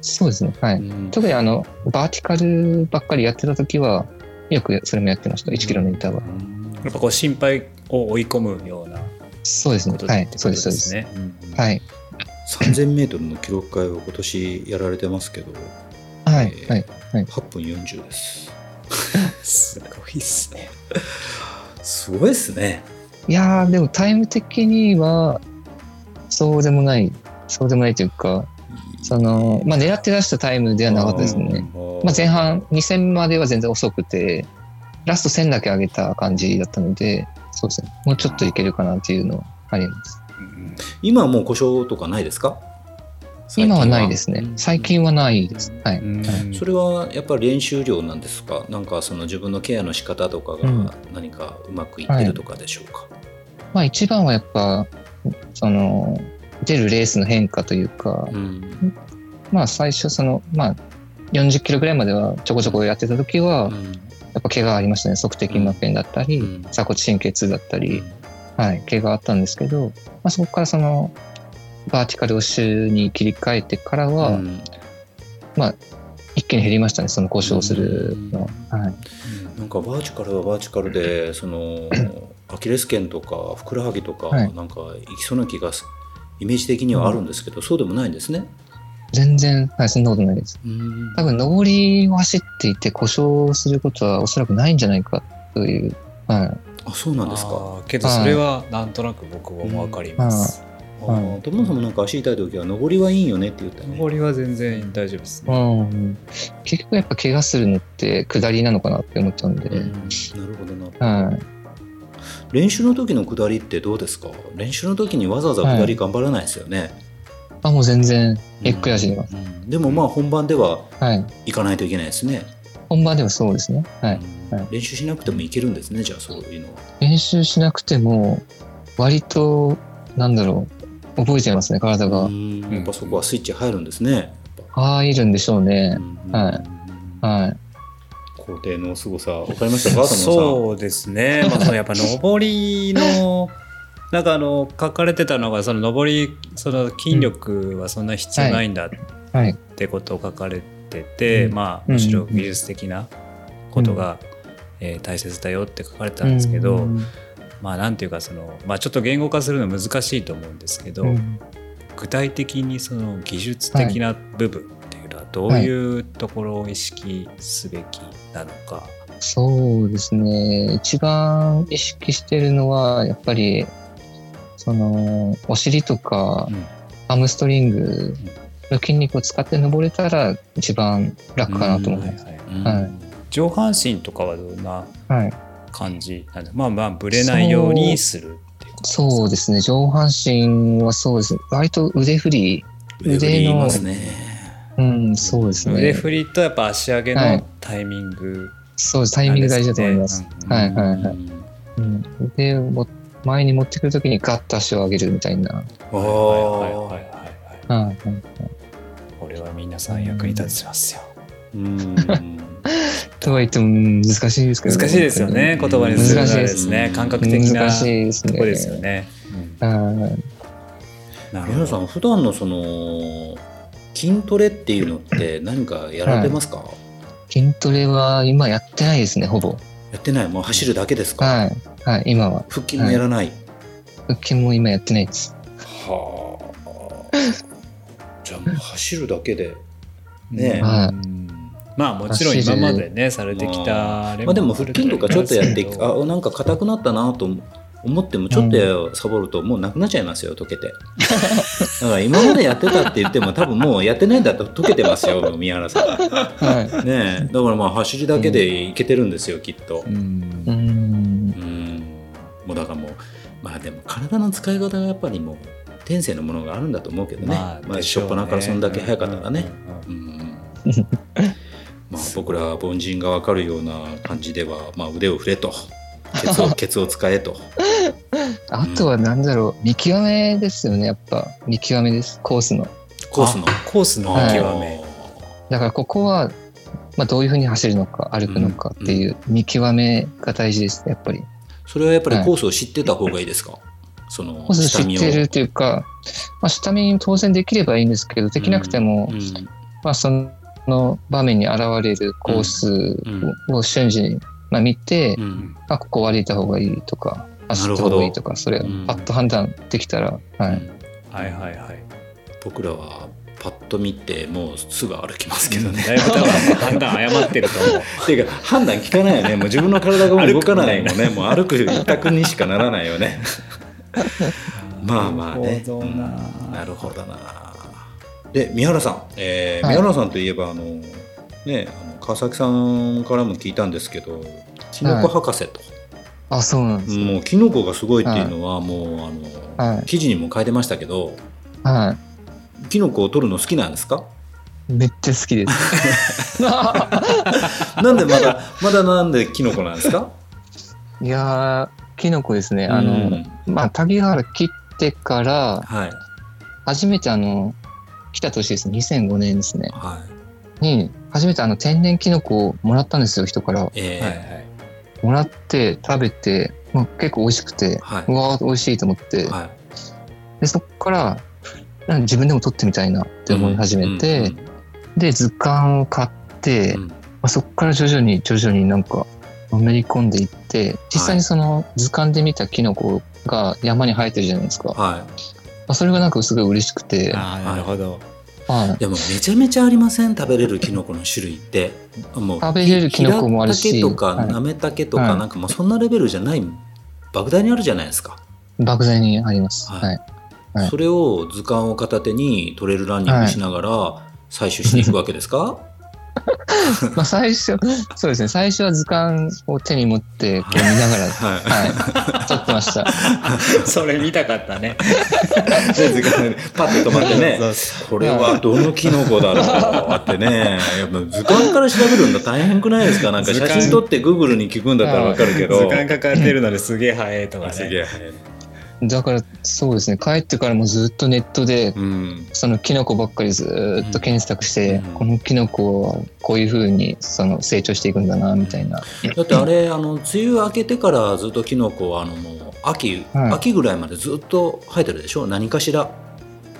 そうですね。はい。うん特にあの、バーティカルばっかりやってた時は、よくそれもやってました。1キロのインターバル。やっぱこう心配を追い込むようなそうですねはいって。そうです、そうで。すすね。はい。3000メートルの記録会を今年やられてますけど、はいえ。ーはい。8分40です。すごいっすね。すごいですね。いやー、でもタイム的には、そうでもない、そうでもないというか、その、まあ狙って出したタイムではなかったですね。うん。まあ前半2戦までは全然遅くて、ラスト1000だけ上げた感じだったので、そうですね。もうちょっといけるかなっていうのはあります。今はもう故障とかないですか？今はないですね。う。ん。最近はないです。はい。うん。それはやっぱり練習量なんですか？なんかその自分のケアの仕方とかうん。が何かうまくいってるとかでしょうか、まあ一番はやっぱ、その、出るレースの変化というか、うん。まあ最初その、まあ40キロぐらいまではちょこちょこやってた時は、うん。やっぱ怪我ありましたね。足底筋膜炎だったり、うん。鎖骨神経痛だったり、はい、怪我あったんですけど、まあそこからその、バーティカルを週に切り替えてからは、うん一気に減りましたね、その故障するのは。はい。なんかバーチカルはバーチカルでその アキレス腱とかふくらはぎとかはいなんかいきそうな気がすイメージ的にはあるんですけど、そうでもないんですね？全然、はい、そんなことないです。うん多分、上りを走っていて故障することはおそらくないんじゃないかという、はい。あそうなんですか。けどそれはなんとなく僕もわかります。あー友野さんもなんか足痛い時は上りはいいよねって言ったね。登りは全然大丈夫ですうね。ん。結局やっぱ怪我するのって下りなのかなって思っちゃうんで、うんなるほどな。はい。練習の時の下りってどうですか？練習の時にわざわざ下り頑張らないですよね。あ、もう全然、ゆっくり走ります。うんでもまあ本番でははい。行かないといけないですね。本番ではそうですね。はい。うんはい練習しなくてもいけるんですねじゃあそういうのは。練習しなくても、割と、なんだろう、覚えちゃいますね、体が。うんやっぱそこはスイッチ入るんですね。入るんでしょうね。はいはい。工程の凄さ分かりましたか？そうですね。まあそのやっぱ上りの なんかあの書かれてたのがその上りその筋力はそんな必要ないんだっはい。てことを書かれてて、うんまあうんむしろ技術的なことが、えー大切だよって書かれてたんですけど、うんまあなんていうかそのまあちょっと言語化するの難しいと思うんですけど、うん。具体的にその技術的な部分っていうだどういうところを意識すべきなのか、そうですね。一番意識してるのは、やっぱり、その、お尻とか、うん。ハムストリングの筋肉を使って登れたら一番楽かなと思います。上半身とかはどんなはい。感じなんでまあまあぶれないようにするっていうそうですね。上半身はそうですね。割と腕振り。腕振り言いますねうん、そうですね。腕振りとやっぱ足上げのはいタイミングそうです。タイミング大事だと思います。うんはいはいはい。うんうん、腕をも前に持ってくるときにガッと足を上げるみたいな。あはいはいはいはいはいはい。これは皆さん役に立ちますようん とは言ってもうん難しいですけど、難しいですよね言葉にするのはですね難しいです感覚的な難しいですね。とこですよね、はい。なるほど。皆さん普段のその筋トレっていうのって何かやられてますか、筋トレは今やってないですね、ほぼ。やってない。もう走るだけですか、はい。はい、今は。腹筋もやらない、腹筋も今やってないです。はあ。じゃあもう走るだけでねえ。はい。うんまあもちろん今までねされてきたあれまあでも腹筋とかちょっとやってあなんか硬くなったなと思ってもちょっとサボるともうなくなっちゃいますよ溶けて。だから今までやってたって言っても多分もうやってないんだったら溶けてますよ宮原さん。はねえ。だからまあ走りだけでいけてるんですよきっと。うん。い。うん。うん。もうだからもうまあでも体の使い方がやっぱりもう天性のものがあるんだと思うけどね、まあ、しょっぱなからそんだけ早かったらね、うんうん。うんまあ僕ら凡人が分かるような感じでは、まあ、腕を振れと。ケツを ケツを使えと。あとは何だろう、見極めですよね、やっぱ。見極めです、コースの。コースの。あコースの見はい。極め、だからここは、まあ、どういうふうに走るのか、歩くのかっていう見極めが大事ですね、やっぱり。それはやっぱりコースを知ってた方がいいですか、そのコース知ってるというか、まあ、下見当然できればいいんですけど、できなくても、うん。まあ、その場面に現れるコースを瞬時に、まあ、見て、うん。あ、ここ歩いた方がいいとか、走った方がいいとか、それパッと判断できたら、はい。うん。はいはいはい。僕らはパッと見てもうすぐ歩きますけどね、だいぶ多分判断誤ってると思う。っ ていうか判断効かないよね。もう自分の体がもう動かないもんね。もう歩く一択にしかならないよね。まあまあね。なるほどな。うん。なるほどなで宮原さん、えーはい。宮原さんといえばあのねあの川崎さんからも聞いたんですけどキノコ博士と、あ、そうなんですね。もうキノコがすごいっていうのは、もうあの、はい。記事にも書いてましたけどはキノコを取るの好きなんですか？い。めっちゃ好きです。なんでまだまだなんでキノコなんですか？いやー、キノコですね。あの、うん。まあ、滝原切ってから、はい。初めてあの、来た年です。2005年ですね。はい。に、初めてあの、天然キノコをもらったんですよ、人から。えーはい。はいもらって、食べて、まあ、結構美味しくて、はい。うわー、美味しいと思って、はい。で、そこから、なんか自分でも撮ってみたいなって思い始めて、うんで、図鑑を買って、うん。まあ、そこから徐々に徐々になんか、のめり込んでいって、実際にその図鑑で見たキノコが山に生えてるじゃないですか。まはあ、それがなんかすごい嬉しくて、ああなるほど、はい。い、でもめちゃめちゃありません？食べれるキノコの種類って。もう食べれるキノコもあるし。とかはい。ナメタケとか、はい。なんかもうそんなレベルじゃない莫大にあるじゃないですか、莫大にあります。はい。それを図鑑を片手にトレイルランニングしながら採取しに行くわけですか、まあ最初、そうですね、最初は図鑑を手に持ってこう見ながら、はい。はい、撮ってました。それ見たかったね。で図鑑でパッと止まってね。これはどのキノコだろう？ってね。やっぱ図鑑から調べるんだ大変くないですか？なんか写真撮ってグーグルに聞くんだったらわかるけど。図鑑かかってるのですげえ早いとかね。すげえ早いだからそうですね、帰ってからもずっとネットで、うん。そのキノコばっかりずっと検索して、うん。このキノコはこういう風にその成長していくんだな、みたいな。だってあれあの梅雨明けてからずっとキノコはあのもう秋、はい。秋ぐらいまでずっと生えてるでしょ？何かしら、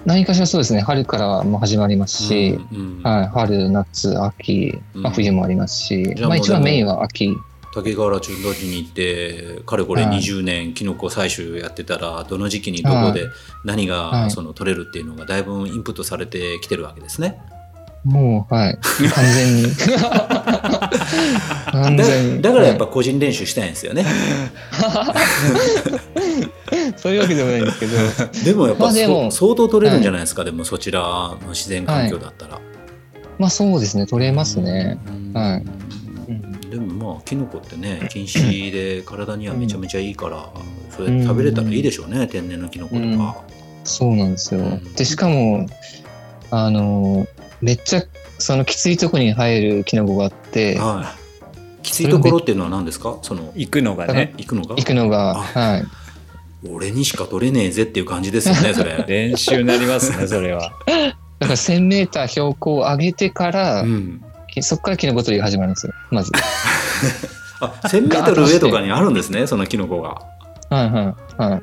何かしらそうですね、春からも始まりますし、うんうん。はい、春、夏、秋、まあ、うん。冬もありますし、まあ一番メインは秋。竹川原中土地に行ってかれこれはい20年キノコ採取やってたらどの時期にどこで何はがいその取れるっていうのがだいぶインプットされてきてるわけですね。もう、はい。完全に。完全に。だからやっぱ個人練習したいんですよね。そういうわけでもないんですけど。でもやっぱ、まあ相当取れるんじゃないですか、でもそちらの自然環境だったら。まあそうですね、取れますね。でもまあキノコってね禁止で体にはめちゃめちゃいいから、それ食べれたらいいでしょうね、天然のキノコとか。そうなんですよ。で、しかも、あの、めっちゃ、そのきついとこに生えるキノコがあって、はい。きついところっていうのは何ですか？その行くのがね。行くのが？行くのが、あはい。俺にしか取れねえぜっていう感じですよねそれ。練習になりますね、それは。だから1000メーター標高を上げてから、うん、きそこからキノコ取りが始まるんですよ、まず。あ1000メートル上とかにあるんですね そのキノコが。はいはいはい。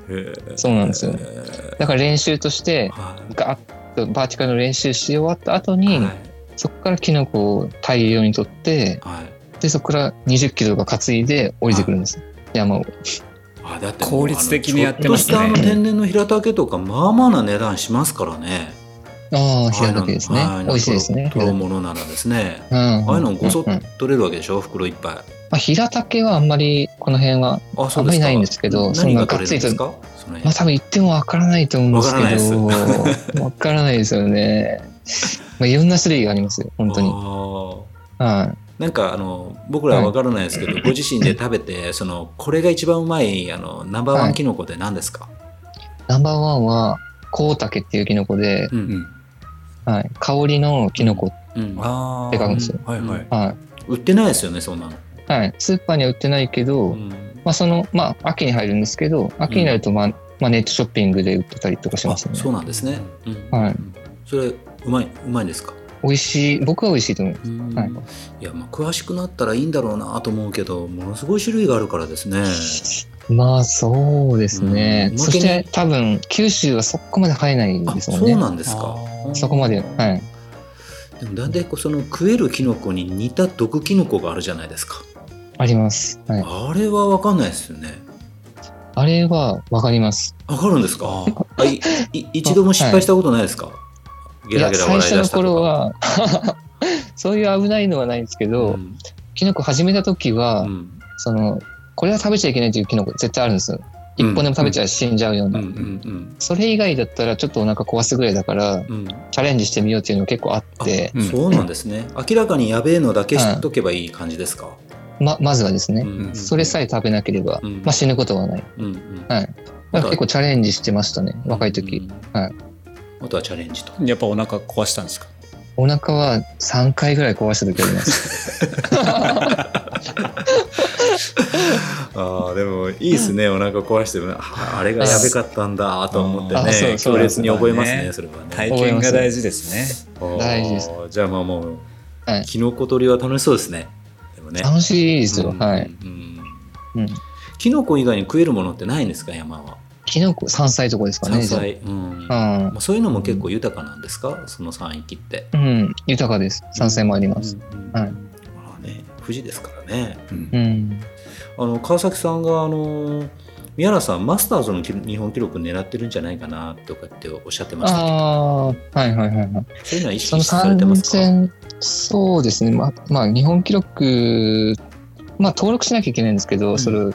そうなんですよへだから練習としてガッとバーティカルの練習し終わった後いに、はいそこからキノコを大量に取って、はいで、そこから20キロとか担いで降りてくるんですよ。山を。あだって効率的にやってますねちょっとしたあの天然の平竹とかまあまあな値段しますからね。ああ、平竹ですねはい。美味しいですね。プロプロものならですね。うん。ああいうのごそっうんうん取れるわけでしょ？袋いっぱい。まあ、平竹はあんまりこの辺は、ああんまりないんですけどそんな何が取れるんですか？まあ多分言ってもわからないと思うんですけど、わわからないですよね。まあ、いろんな種類がありますよ、本当に。はい。なんかあの僕らは分からないですけど、ご自身で食べてそのこれが一番うまいあのナンバーワンキノコって何ですか、ナンバーワンは、コウタケっていうキノコで、うんうん。はい、香りのキノコ。うん。あでかくんですよはいはい。は売ってないですよねそんなの、い。はい。スーパーには売ってないけど、うん。まあその、まあ秋に入るんですけど、秋になるとまあ、まあネットショッピングで売ってたりとかしあますね。そうなんですね、うん。はい。それうまいうまいんですか、美味しい、僕は美味しいと思います。はい。いやまあ詳しくなったらいいんだろうなと思うけどものすごい種類があるからですね。まあそうですね。うん。そして多分九州はそこまで生えないあですもんね。そうなんですかそこまで。はい。でも大体こうその食えるキノコに似た毒キノコがあるじゃないですかあります。はい。あれは分かんないですよねあれはわかります。分かるんですか？ああいい一度も失敗したことないですか、ゲラゲラ最初の笑い出したとか頃は、そういう危ないのはないんですけど、うんキノコ始めた時は、うんその、これは食べちゃいけないというキノコ絶対あるんですよ。一本でも食べちゃ死んじゃうような。うんうんそれ以外だったらちょっとお腹壊すぐらいだから、うん。うんチャレンジしてみようっていうの結構あって、うん。そうなんですね。明らかにやべえのだけ知っとけばいい感じですか、ま、まずはですね、うんそれさえ食べなければ、うん。まあ、死ぬことはない。うんうん。はい。だから結構チャレンジしてましたね、若い時。うん。はい。あとはチャレンジと。やっぱお腹壊したんですか？お腹は3回ぐらい壊した時あります。ああでもいいですねお腹壊してもああれがやべかったんだと思ってあそうねそう強烈に覚えますねねそれはね。体験が大事ですね。大事です。じゃあまあもう、はい。キノコ取りは楽しそうですね。でもね。楽しいですよ、うん。はい。うん。うん。キノコ以外に食えるものってないんですか山はキノコ、山菜とかですかね。山菜、うんじゃあまあ、そういうのも結構豊かなんですか？その山域ってうん。うん。豊かです。山菜もあります。うんうんはいまあね富士ですからねうんうん。あの川崎さんがあの宮原さんマスターズの日本記録狙ってるんじゃないかなとかっておっしゃってましたけどああ、はいはいはいはい。そういうのは意識されてますか？3000、そうですね。まあ、まあ、日本記録、まあ、登録しなきゃいけないんですけど、んそれ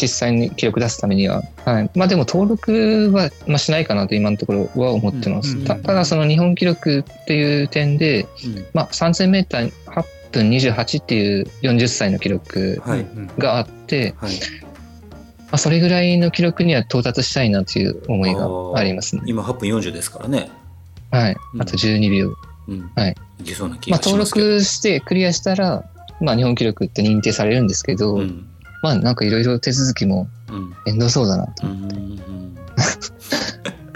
実際に記録出すためには。はい。まあ、でも登録は、まあ、しないかなと今のところは思ってます。うんたただ、その日本記録っていう点で、うん。まあ、3000メーター8分28っていう40歳の記録はい。うんがあって、はい、まあ、それぐらいの記録には到達したいなという思いがありますね。今8分40ですからね、はい。うん。あと12秒。うん。はい、いけそうな気まあ、登がしますけど、録してクリアしたら、まあ、日本記録って認定されるんですけど、うんまあ、なんかいろいろ手続きもうん。面倒そうだなと。うんうん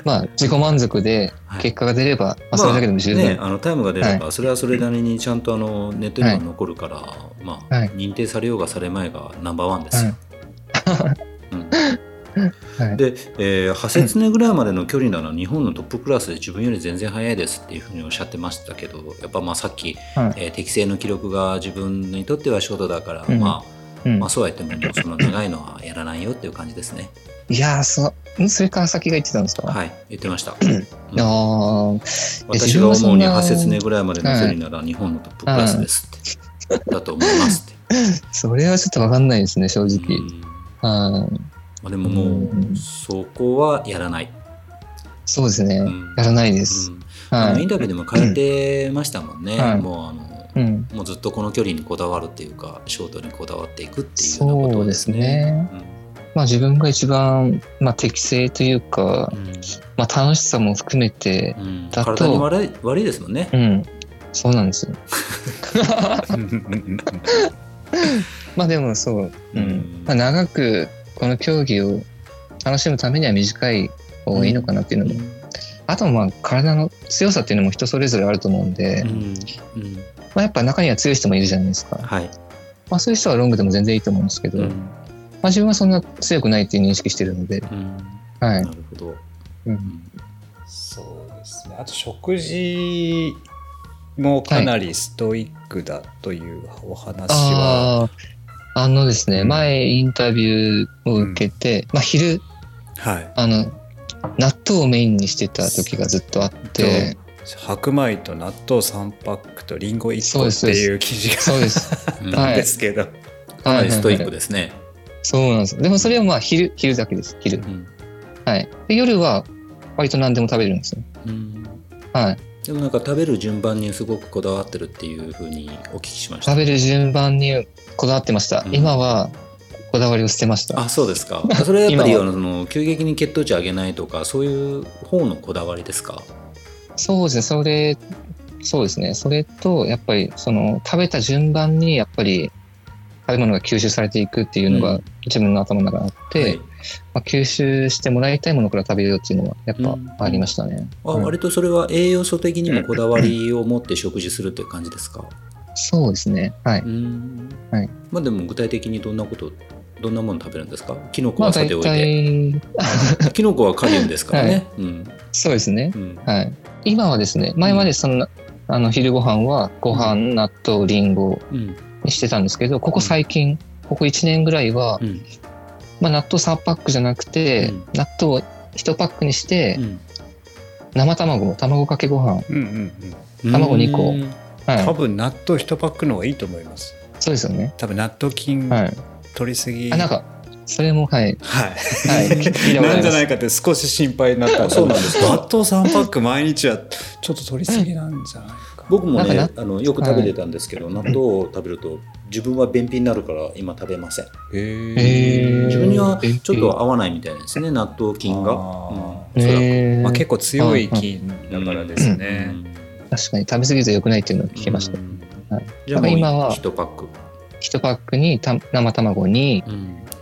まあ、自己満足ではい。結果が出れば、まあ、それだけでも十分。ね、あのタイムが出れば、それはそれなりにちゃんとあのネットにも残るから、まあはい。認定されようがされまいがナンバーワンですよ。うん。はい。で、えー、ハセツネぐらいまでの距離なら日本のトップクラスで自分より全然速いですっていうふうにおっしゃってましたけどやっぱまあさっき、はい。えー適正の記録が自分にとってはショートだから、うん。まうん。まあ、そうは言ってももうその長いのはやらないよっていう感じですね。いやーそ、んそれから先が言ってたんですか？はい言ってました。ああ、私が思うに自分はそんな8節目ぐらいまでの距離なら日本のトップクラスですって、だと思いますって、それはちょっとわかんないですね、正う直。ん。はい。まあ、でももうん。うそこはやらない、そうですね。うん。やらないです。うん。インタビューでも変えてましたもんね、はい。もうあのうん。もうずっとこの距離にこだわるっていうかショートにこだわっていくっていうようなことでそうですすねね。まあ自分が一番、まあ適正というかう、んまあ楽しさも含めて、うんだと体に悪い悪いですもんね。うん。そうなんですよ。まあでもそう。ううんん。まあ長くこの競技を楽しむためには短い方がいいのかなっていうのも。あとはまあ体の強さっていうのも人それぞれあると思うんで、うんうんまあやっぱ中には強い人もいるじゃないですか。はい、まあそういう人はロングでも全然いいと思うんですけど、うん。まあ自分はそんな強くないっていう認識してるので、うん。はい。な。るほど。うん。そうですね。あと食事もかなりストイックだというお話は、ああ、あのですね、うん。前インタビューを受けて、まあ昼、はい。あの、納豆をメインにしてた時がずっとあって、白米と納豆3パックとリンゴ1そうです個っていう記事そうです。うんがあはいるんですけど、かなりストイックで。ですね。そうなんです。でもそれはまあ昼、昼だけです。昼う。んはい。で、夜は割と何でも食べるんですよ。うんはい。でもなんか食べる順番にすごくこだわってるっていうふうにお聞きしました。食べる順番にこだわってました。うん今はこだわりを捨てました。あそうですか。それはやっぱりあの急激に血糖値上げないとかそういう方のこだわりですか？そうですね、それ、そうですね、それと、やっぱり、その、食べた順番に、やっぱり、食べ物が吸収されていくっていうのがうん。自分の頭の中にあって、はい。まあ、吸収してもらいたいものから食べようっていうのは、やっぱありましたね。あうん割とそれは栄養素的にもこだわりを持って食事するっていう感じですか？そうですね、はい。うん。はい。まあでも具体的にどんなことどんなもの食べるんですか？キノコはさておいて、体、キノコはカリウムですからね。うんそうですね。うんはい。今はですね、前までその、あの、昼ご飯は、ご飯、納豆、リンゴうんにしてたんですけど、ここ最近、ここ1年ぐらいはう、んまあ、納豆3パックじゃなくて、うん納豆を1パックにして、うん生卵、卵かけご飯。うんうんうん、卵二個うんはい。多分納豆1パックの方がいいと思いますそうですよね。多分納豆菌はい。取りすぎ、あ、なんか、それも、はい。はい、はい。なんじゃないかって少し心配になったあそうなんですか？納豆3パック毎日はちょっと取りすぎなんじゃないか。僕もねあのよく食べてたんですけど、納豆を食べると自分は便秘になるから今食べません。へ自分にはちょっと合わないみたいですね納豆菌が。まあ、結構強い菌だからですね、確かに食べ過ぎると良くないっていうのを聞きました。うん。はい。じゃあ今は1パック、1パックにた生卵に、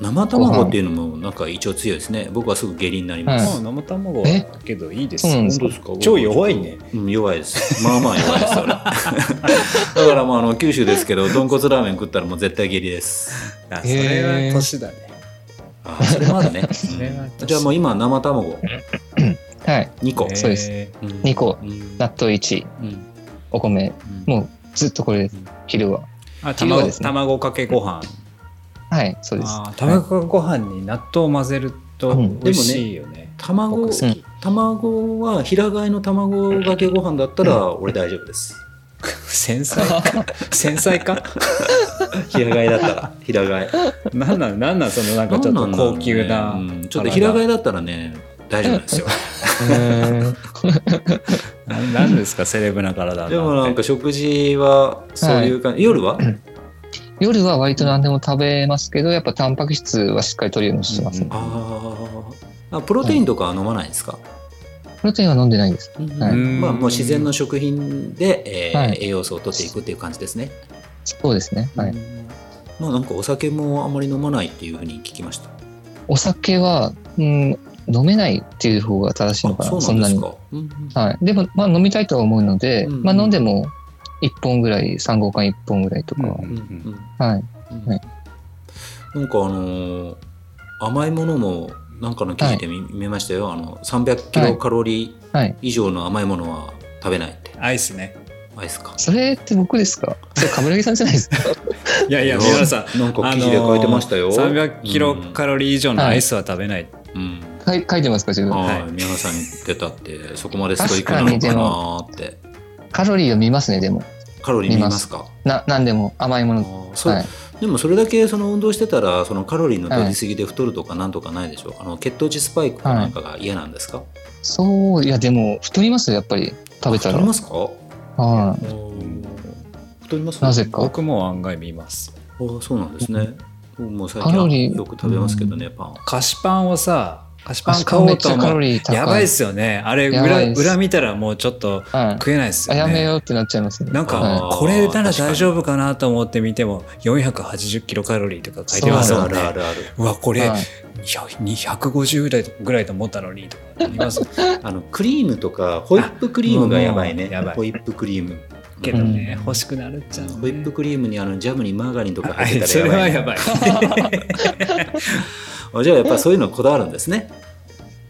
生卵っていうのもなんか一応強いですね。僕はすぐ下痢になります、生卵はえ？けどいいですそうなんですか？本当ですか？超弱いね、うん、弱いです。まあまあ弱いです俺 だからもうあの九州ですけど豚骨ラーメン食ったらもう絶対下痢です。あそれは年だね。あそれもあるね。それ はうん。じゃあもう今生卵。はい。2個、そうです。へうん2個。うん。納豆1、うん。お米。うん。もうずっとこれです。昼は。ーあ卵ですね。卵かけご飯。はい、そうです。卵かけご飯に納豆を混ぜるとうん美味しいよね、卵僕好き。卵は平飼いの卵かけご飯だったら俺大丈夫です。繊細。か 繊細か？平飼いだったら。平飼い。なんなんなんなんそのなんかちょっと高級な、ねうん。ちょっと平飼いだったらね大丈夫なんですよ。な なんですかセレブな体でもなんか食事はそういう感じ、夜は？夜は割と何でも食べますけど、やっぱタンパク質はしっかり取るようにしてます、うんあー。あプロテインとかは飲まないですか、プロテインは飲んでないです。はい。まあもう自然の食品で、えーはい。栄養素を取っていくっていう感じですね、そうですね。はい。うん。まあなんかお酒もあまり飲まないっていうふうに聞きました。お酒は、うん、飲めないっていう方が正しいのかな。あそなに。そうなんうんうん。はい。でも、まあ飲みたいとは思うので、うんまあ飲んでも1本ぐらい、3号缶1本ぐらいとか。うんうんうんはい。うんはい。なんかあのー甘いものもなんかの記事で見,、見ましたよ。あの300キロカロリーはい。以上の甘いものは食べない。って、アイスね。アイスか。それって僕ですか？それ、冠城さんじゃないですか？いやいや、皆さん、なんか記事で書いてましたよ、あの300キロカロリー以上のアイスは食べない。うん。書い書いてますか、自分？はい、はい。宮原さん言ってたってそこまでストイックなのかなって。カロリーを見ますね、でも。カロリー見ますか？な、なんでも甘いもあの。ーそう。はい。でもそれだけその運動してたらそのカロリーの取りすぎで太るとかなんとかないでしょう、あの血糖値スパイクかなんかが嫌なんですか、そう、いや、でも、太りますよ、やっぱり。食べたら。太りますか？はい。太りますなぜか。僕も案外見ます。あーそうなんですね。僕も最カロリー近よく食べますけどね、パン。菓子パンをさ、菓子パン買おうと思。やばいっすよね。あれ裏、裏見たらもうちょっとはい。食えないっすあ、よね。やめようってなっちゃいますね。なんか、はこれなら大丈夫かなと思って見ても、480キロカロリーとか書いてますそうもんね。あるあるあるうわ、これ、はいいや250ぐらいぐらいと思ったのにとかあります あのクリームとかホイップクリームがやばいねやばいホイップクリームけどね、うん欲しくなるっちゃう、ね。ホイップクリームにあのジャムにマーガリンとかは入ってたらやれはばいやばい。あじゃあやっぱそういうのこだわるんですね。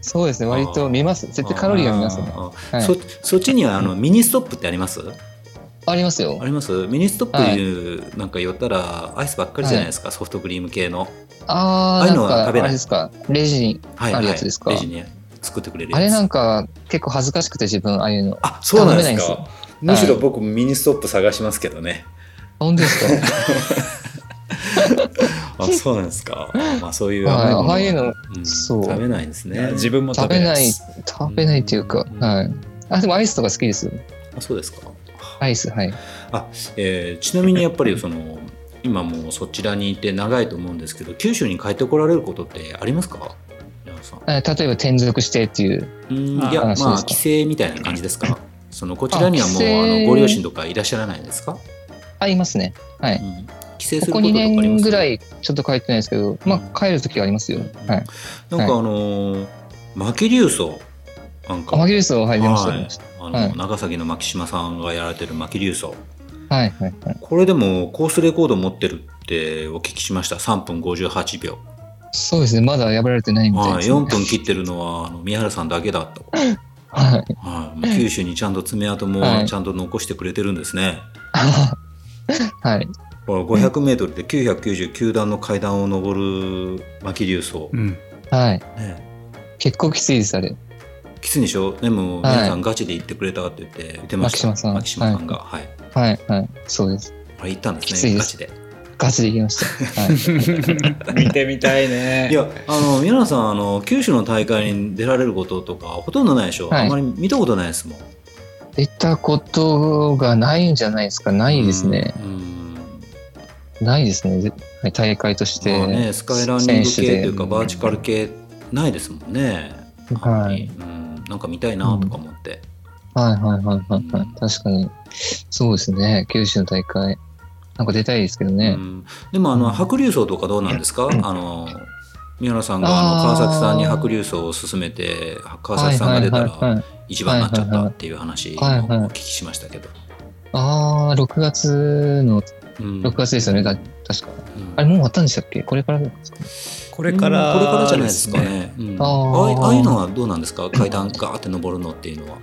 そうですね、割と見ます。絶対カロリーは見ますね。はい。そそっちにはあのミニストップってあります？ありますよ。あ。ります？ミニストップいうなんか寄ったらアイスばっかりじゃないですか、ソフトクリーム系の。あー、ああいうのなんか、は食べない？あれですか、レジに、はいあるやつですか？レジに作ってくれるあれなんか結構恥ずかしくて自分、ああいうの。あそうなんですか。むしろ僕ミニストップ探しますけどね。本当ですか？あそうなんですか まあそういうはい甘いものああいうのうんそう食べないんですね自分も食食べない食べないっていうか、うんはい。あ、でもアイスとか好きですよ。あそうですかアイス、はい。あ、えーちなみにやっぱりその今もうそちらにいて長いと思うんですけど九州に帰ってこられることってありますか？例えば転属してっていう。うんあいやまあ帰省みたいな感じですか？そのこちらにはもうあのご両親とかいらっしゃらないんですか、あ、いますね。はい。うん、帰省すここ2ることとかあります年ぐらいちょっと帰ってないですけど、まあ帰るときはありますよ。うんはい。なんかあのー牧竜荘なんかあ、マギリスを入りましたね。あの、はい長崎の牧島さんがやられてる牧竜荘はい、はい、はい。これでもコースレコード持ってるってお聞きしました？3分58秒そうですね。まだ破られてないみたいはい、です、ね。4分切ってるのはあの宮原さんだけだと、はい。はい、九州にちゃんと爪痕はいもちゃんと残してくれてるんですね、はい。これ 500m で999段の階段を上る牧竜荘、うん。はい。ね、結構きついです、あれ。きついんでしょ？でもはい皆さんガチで言ってくれたって言って言ってました牧島さん牧島さんがはい、はい、はい。そうです。あれ言ったんですきついですねガチでガチで行きました。はい。見てみたいね。いやあの宮原さんあの九州の大会に出られることとかほとんどないでしょ、はいあまり見たことないですもん出たことがないんじゃないですか？ないですね。うんうんないですね。大会として。まあね、スカイランニング系というかバーチカル系ないですもんね。はい。うん、なんか見たいなとか思って。はいはいはいはい、はいうん確かに。そうですね。九州の大会。なんか出たいですけどうね。んでもあのうん白竜荘とかどうなんですか？あの宮原さんがあの川崎さんに白竜荘を勧めて川崎さんが出たら。一番になっちゃったっていう話をお聞きしましたけど。ああ、6月の、うん6月ですよね。だ確か。うんあれ、もう終わったんでしたっけ？これからですかこれから、うんこれからじゃないですか。ね。うんあーああいああいうのはどうなんですか？階段ガーって登るのっていうのは。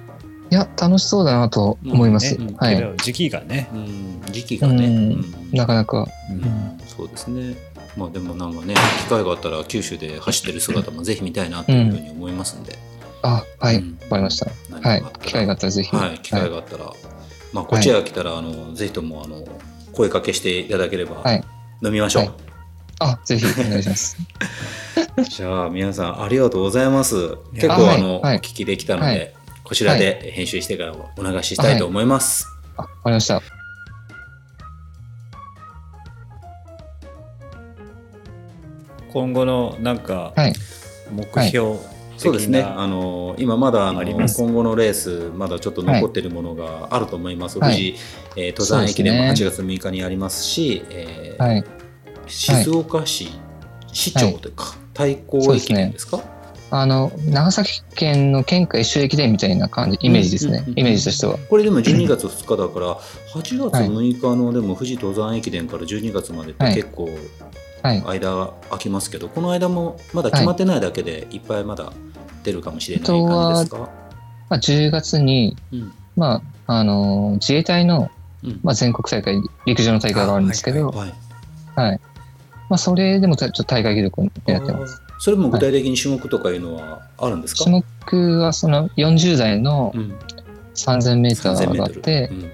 いや、楽しそうだなと思います。うんねはい。時期がね。うん時期がね。うんうんなかなか。うんそうですね。まあでもなんかね、機会があったら九州で走ってる姿もぜひ見たいなというふうに思いますんで。あ、はい。わ、うんかりました。何はい機会があったらぜひ。はい、機会があったら、まあこっちへ来たら、あのぜひともあの声かけしていただければ、はい飲みましょう。はいあ、ぜひお願いします。じゃあ皆さんありがとうございます。結構あはいの、はいお聞きできたので、はいこちらで編集してからお流ししたいと思います。あ、わかりました。今後のなんかはい。目標そうですね。あの今まだあのあります今後のレースまだちょっと残っているものがあると思います。はい富士、えー登山駅伝も8そうで月6日にありますし、えーはい。静岡市市長というか、対抗駅伝ですか？あの、長崎県の県下一周駅伝みたいな感じ、イメージですねうんうんう。んイメージとしては。これでも12月2日だから8月6日のでも富士登山駅伝から12月までってはい結構はい。間空きますけど、この間もまだ決まってないだけでい。っぱいまだ出るかもしれない感じですか？まあ、10月に、うん。まあ、あの、自衛隊の、うん。まあ、全国大会、陸上の大会があるんですけど、はいはい。まあ、それでもちょっと大会記録をやってます。それも具体的に種目とかいうのはあるんですか、種目はその40代のうん、3000メーターがあって、うん。ま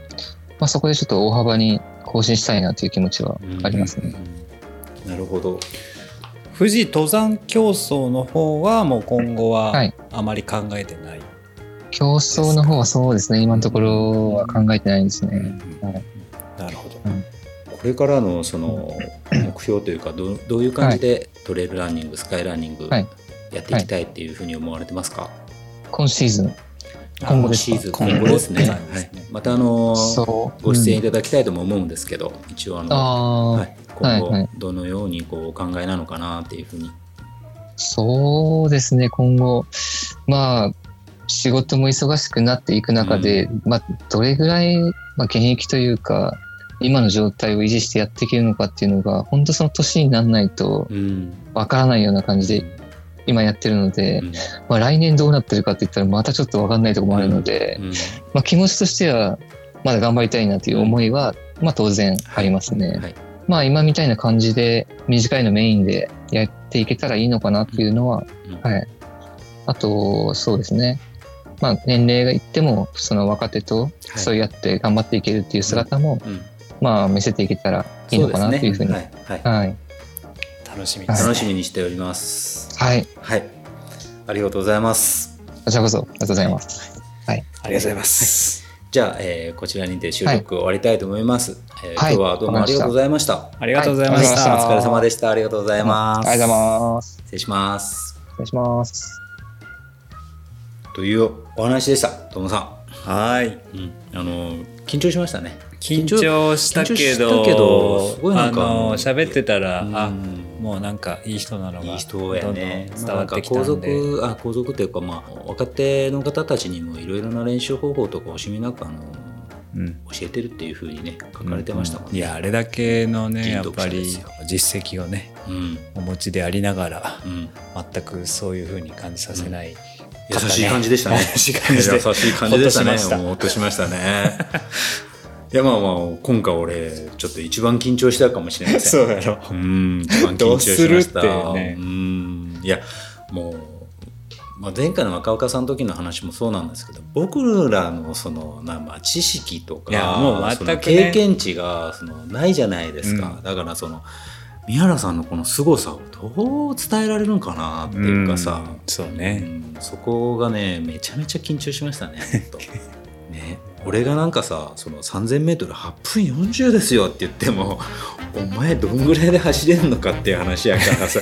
あ、そこでちょっと大幅に更新したいなという気持ちはありますね。うんなるほど。富士登山競争の方はもう今後ははい。あまり考えてない？競争の方はそうですね、今のところは考えてないんですね。はい。なるほど。これからのその 目標というかどうどういう感じでトレイルランニング、スカイランニングはい。やっていきたいっていうふうに思われてますか、今シーズン、今後シーズン。今後ですね。今はい、またあの。ご出演いうんただきたいとも思うんですけど、一応あの、はい、今後どのようにこうお考えなのかなっていうふうに。そうですね、今後、まあ、仕事も忙しくなっていく中で、まあ、どれぐらい、まあ、現役というか、今の状態を維持してやっていけるのかっていうのが、本当その年にならないとうん。わからないような感じで今やってるので、うんまあ、来年どうなってるかって言ったらまたちょっとわかんないところもあるので、うんまあ、気持ちとしてはまだ頑張りたいなという思いは、まあ、当然ありますね。はいまあ今みたいな感じで短いのメインでやっていけたらいいのかなっていうのは、うんはい。あと、そうですね。まあ年齢がいっても、その若手とそうやって頑張っていけるっていう姿も、うんまあ見せていけたらいいのかなというふうに。はいはいはい。楽しみ。楽しみにしております。はい。はい。ありがとうございます。こちらこそ、ありがとうございます。はい。ありがとうございます。じゃあ、えーこちらにて収録終わりたいと思います。えーはい今日はどうもありがとうございました。ありがとうございましはいた。お疲れ様でした。ありがとうございます。ありがとうございます。失礼します。失礼します。というお話でした、ともさはい。ん。うん、あの緊張しましたね。緊張したけど、けどすごいなんかあの喋ってたら、あうんもうなんかいい人なのがいい人やね。どんどん伝わってきたまあんで、なんか皇族というかまあ若手の方たちにもいろいろな練習方法とか惜しみなくあのうん教えてるっていうふうにね書かれてましたもんね。いやあれだけのね人やっぱり実績をねうんお持ちでありながらうん。全くそういうふうに感じさせない、優しい感じでしたね。優しい感じで優したね。ほっとしましたね。いやまあまあ今回俺ちょっと一番緊張したかもしれません。そうやろ。うん一番緊張しました。ってね。うん。いやもう。まあ、前回の若岡さんの時の話もそうなんですけど僕らのそのな、まあ、知識とかもう全くね。経験値がそのないじゃないですか、うん。だからその宮原さんのこの凄さをどう伝えられるのかなっていうかさ、うん。そううね、んそこがねめちゃめちゃ緊張しましたね本当 ね俺がなんかさその 3000m8 分40ですよって言ってもお前どんぐらいで走れるのかっていう話やからさ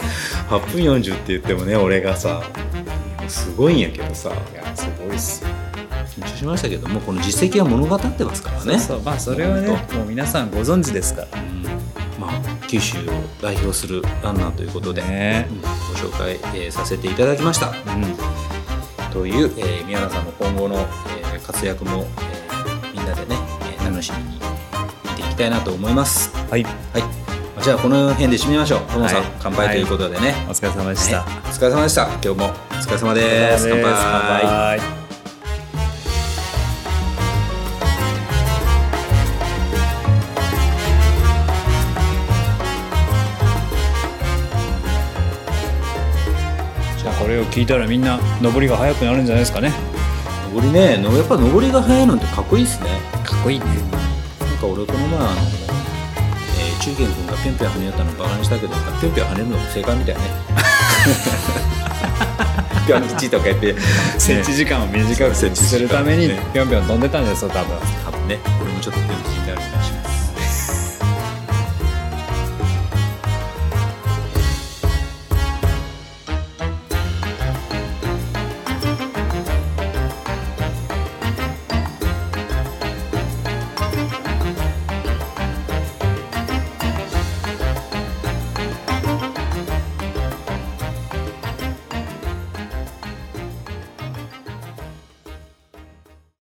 8分40って言ってもね俺がさすごいんやけどさいやすごいっすよ。緊張しましたけどもこの実績は物語ってますからね。そうまあそれはね本もう皆さんご存知ですから。当うん。まあ九州を代表するランナーということで、ね。うんご紹介、えーさせていただきました。うん。という、えー宮原さんの今後の、えー活躍も、えーなでね、えー楽しみに見ていきたいなと思います。はい。はい、じゃあこの辺で締めましょう。ともさん、はい。乾杯ということでね、お疲れ様でした、ねお疲れ様でした。今日も。お疲れ様です。乾杯。乾杯。じゃあこれを聞いたらみんな登りが速くなるんじゃないですかね登りね、のやっぱ登りが速いのってかっこいいですね。かっこいいねなんか俺この前あの、えー、中堅君がぴょんぴょん跳ねたのバカにしたけど、ぴょんぴょん跳ねるのも正解みたいね。ぴょん吉とか言って、設置時間を短く するためにぴょんぴょん飛んでたんですよ多分多分ね、俺もちょっとぴょん吉になる気がします。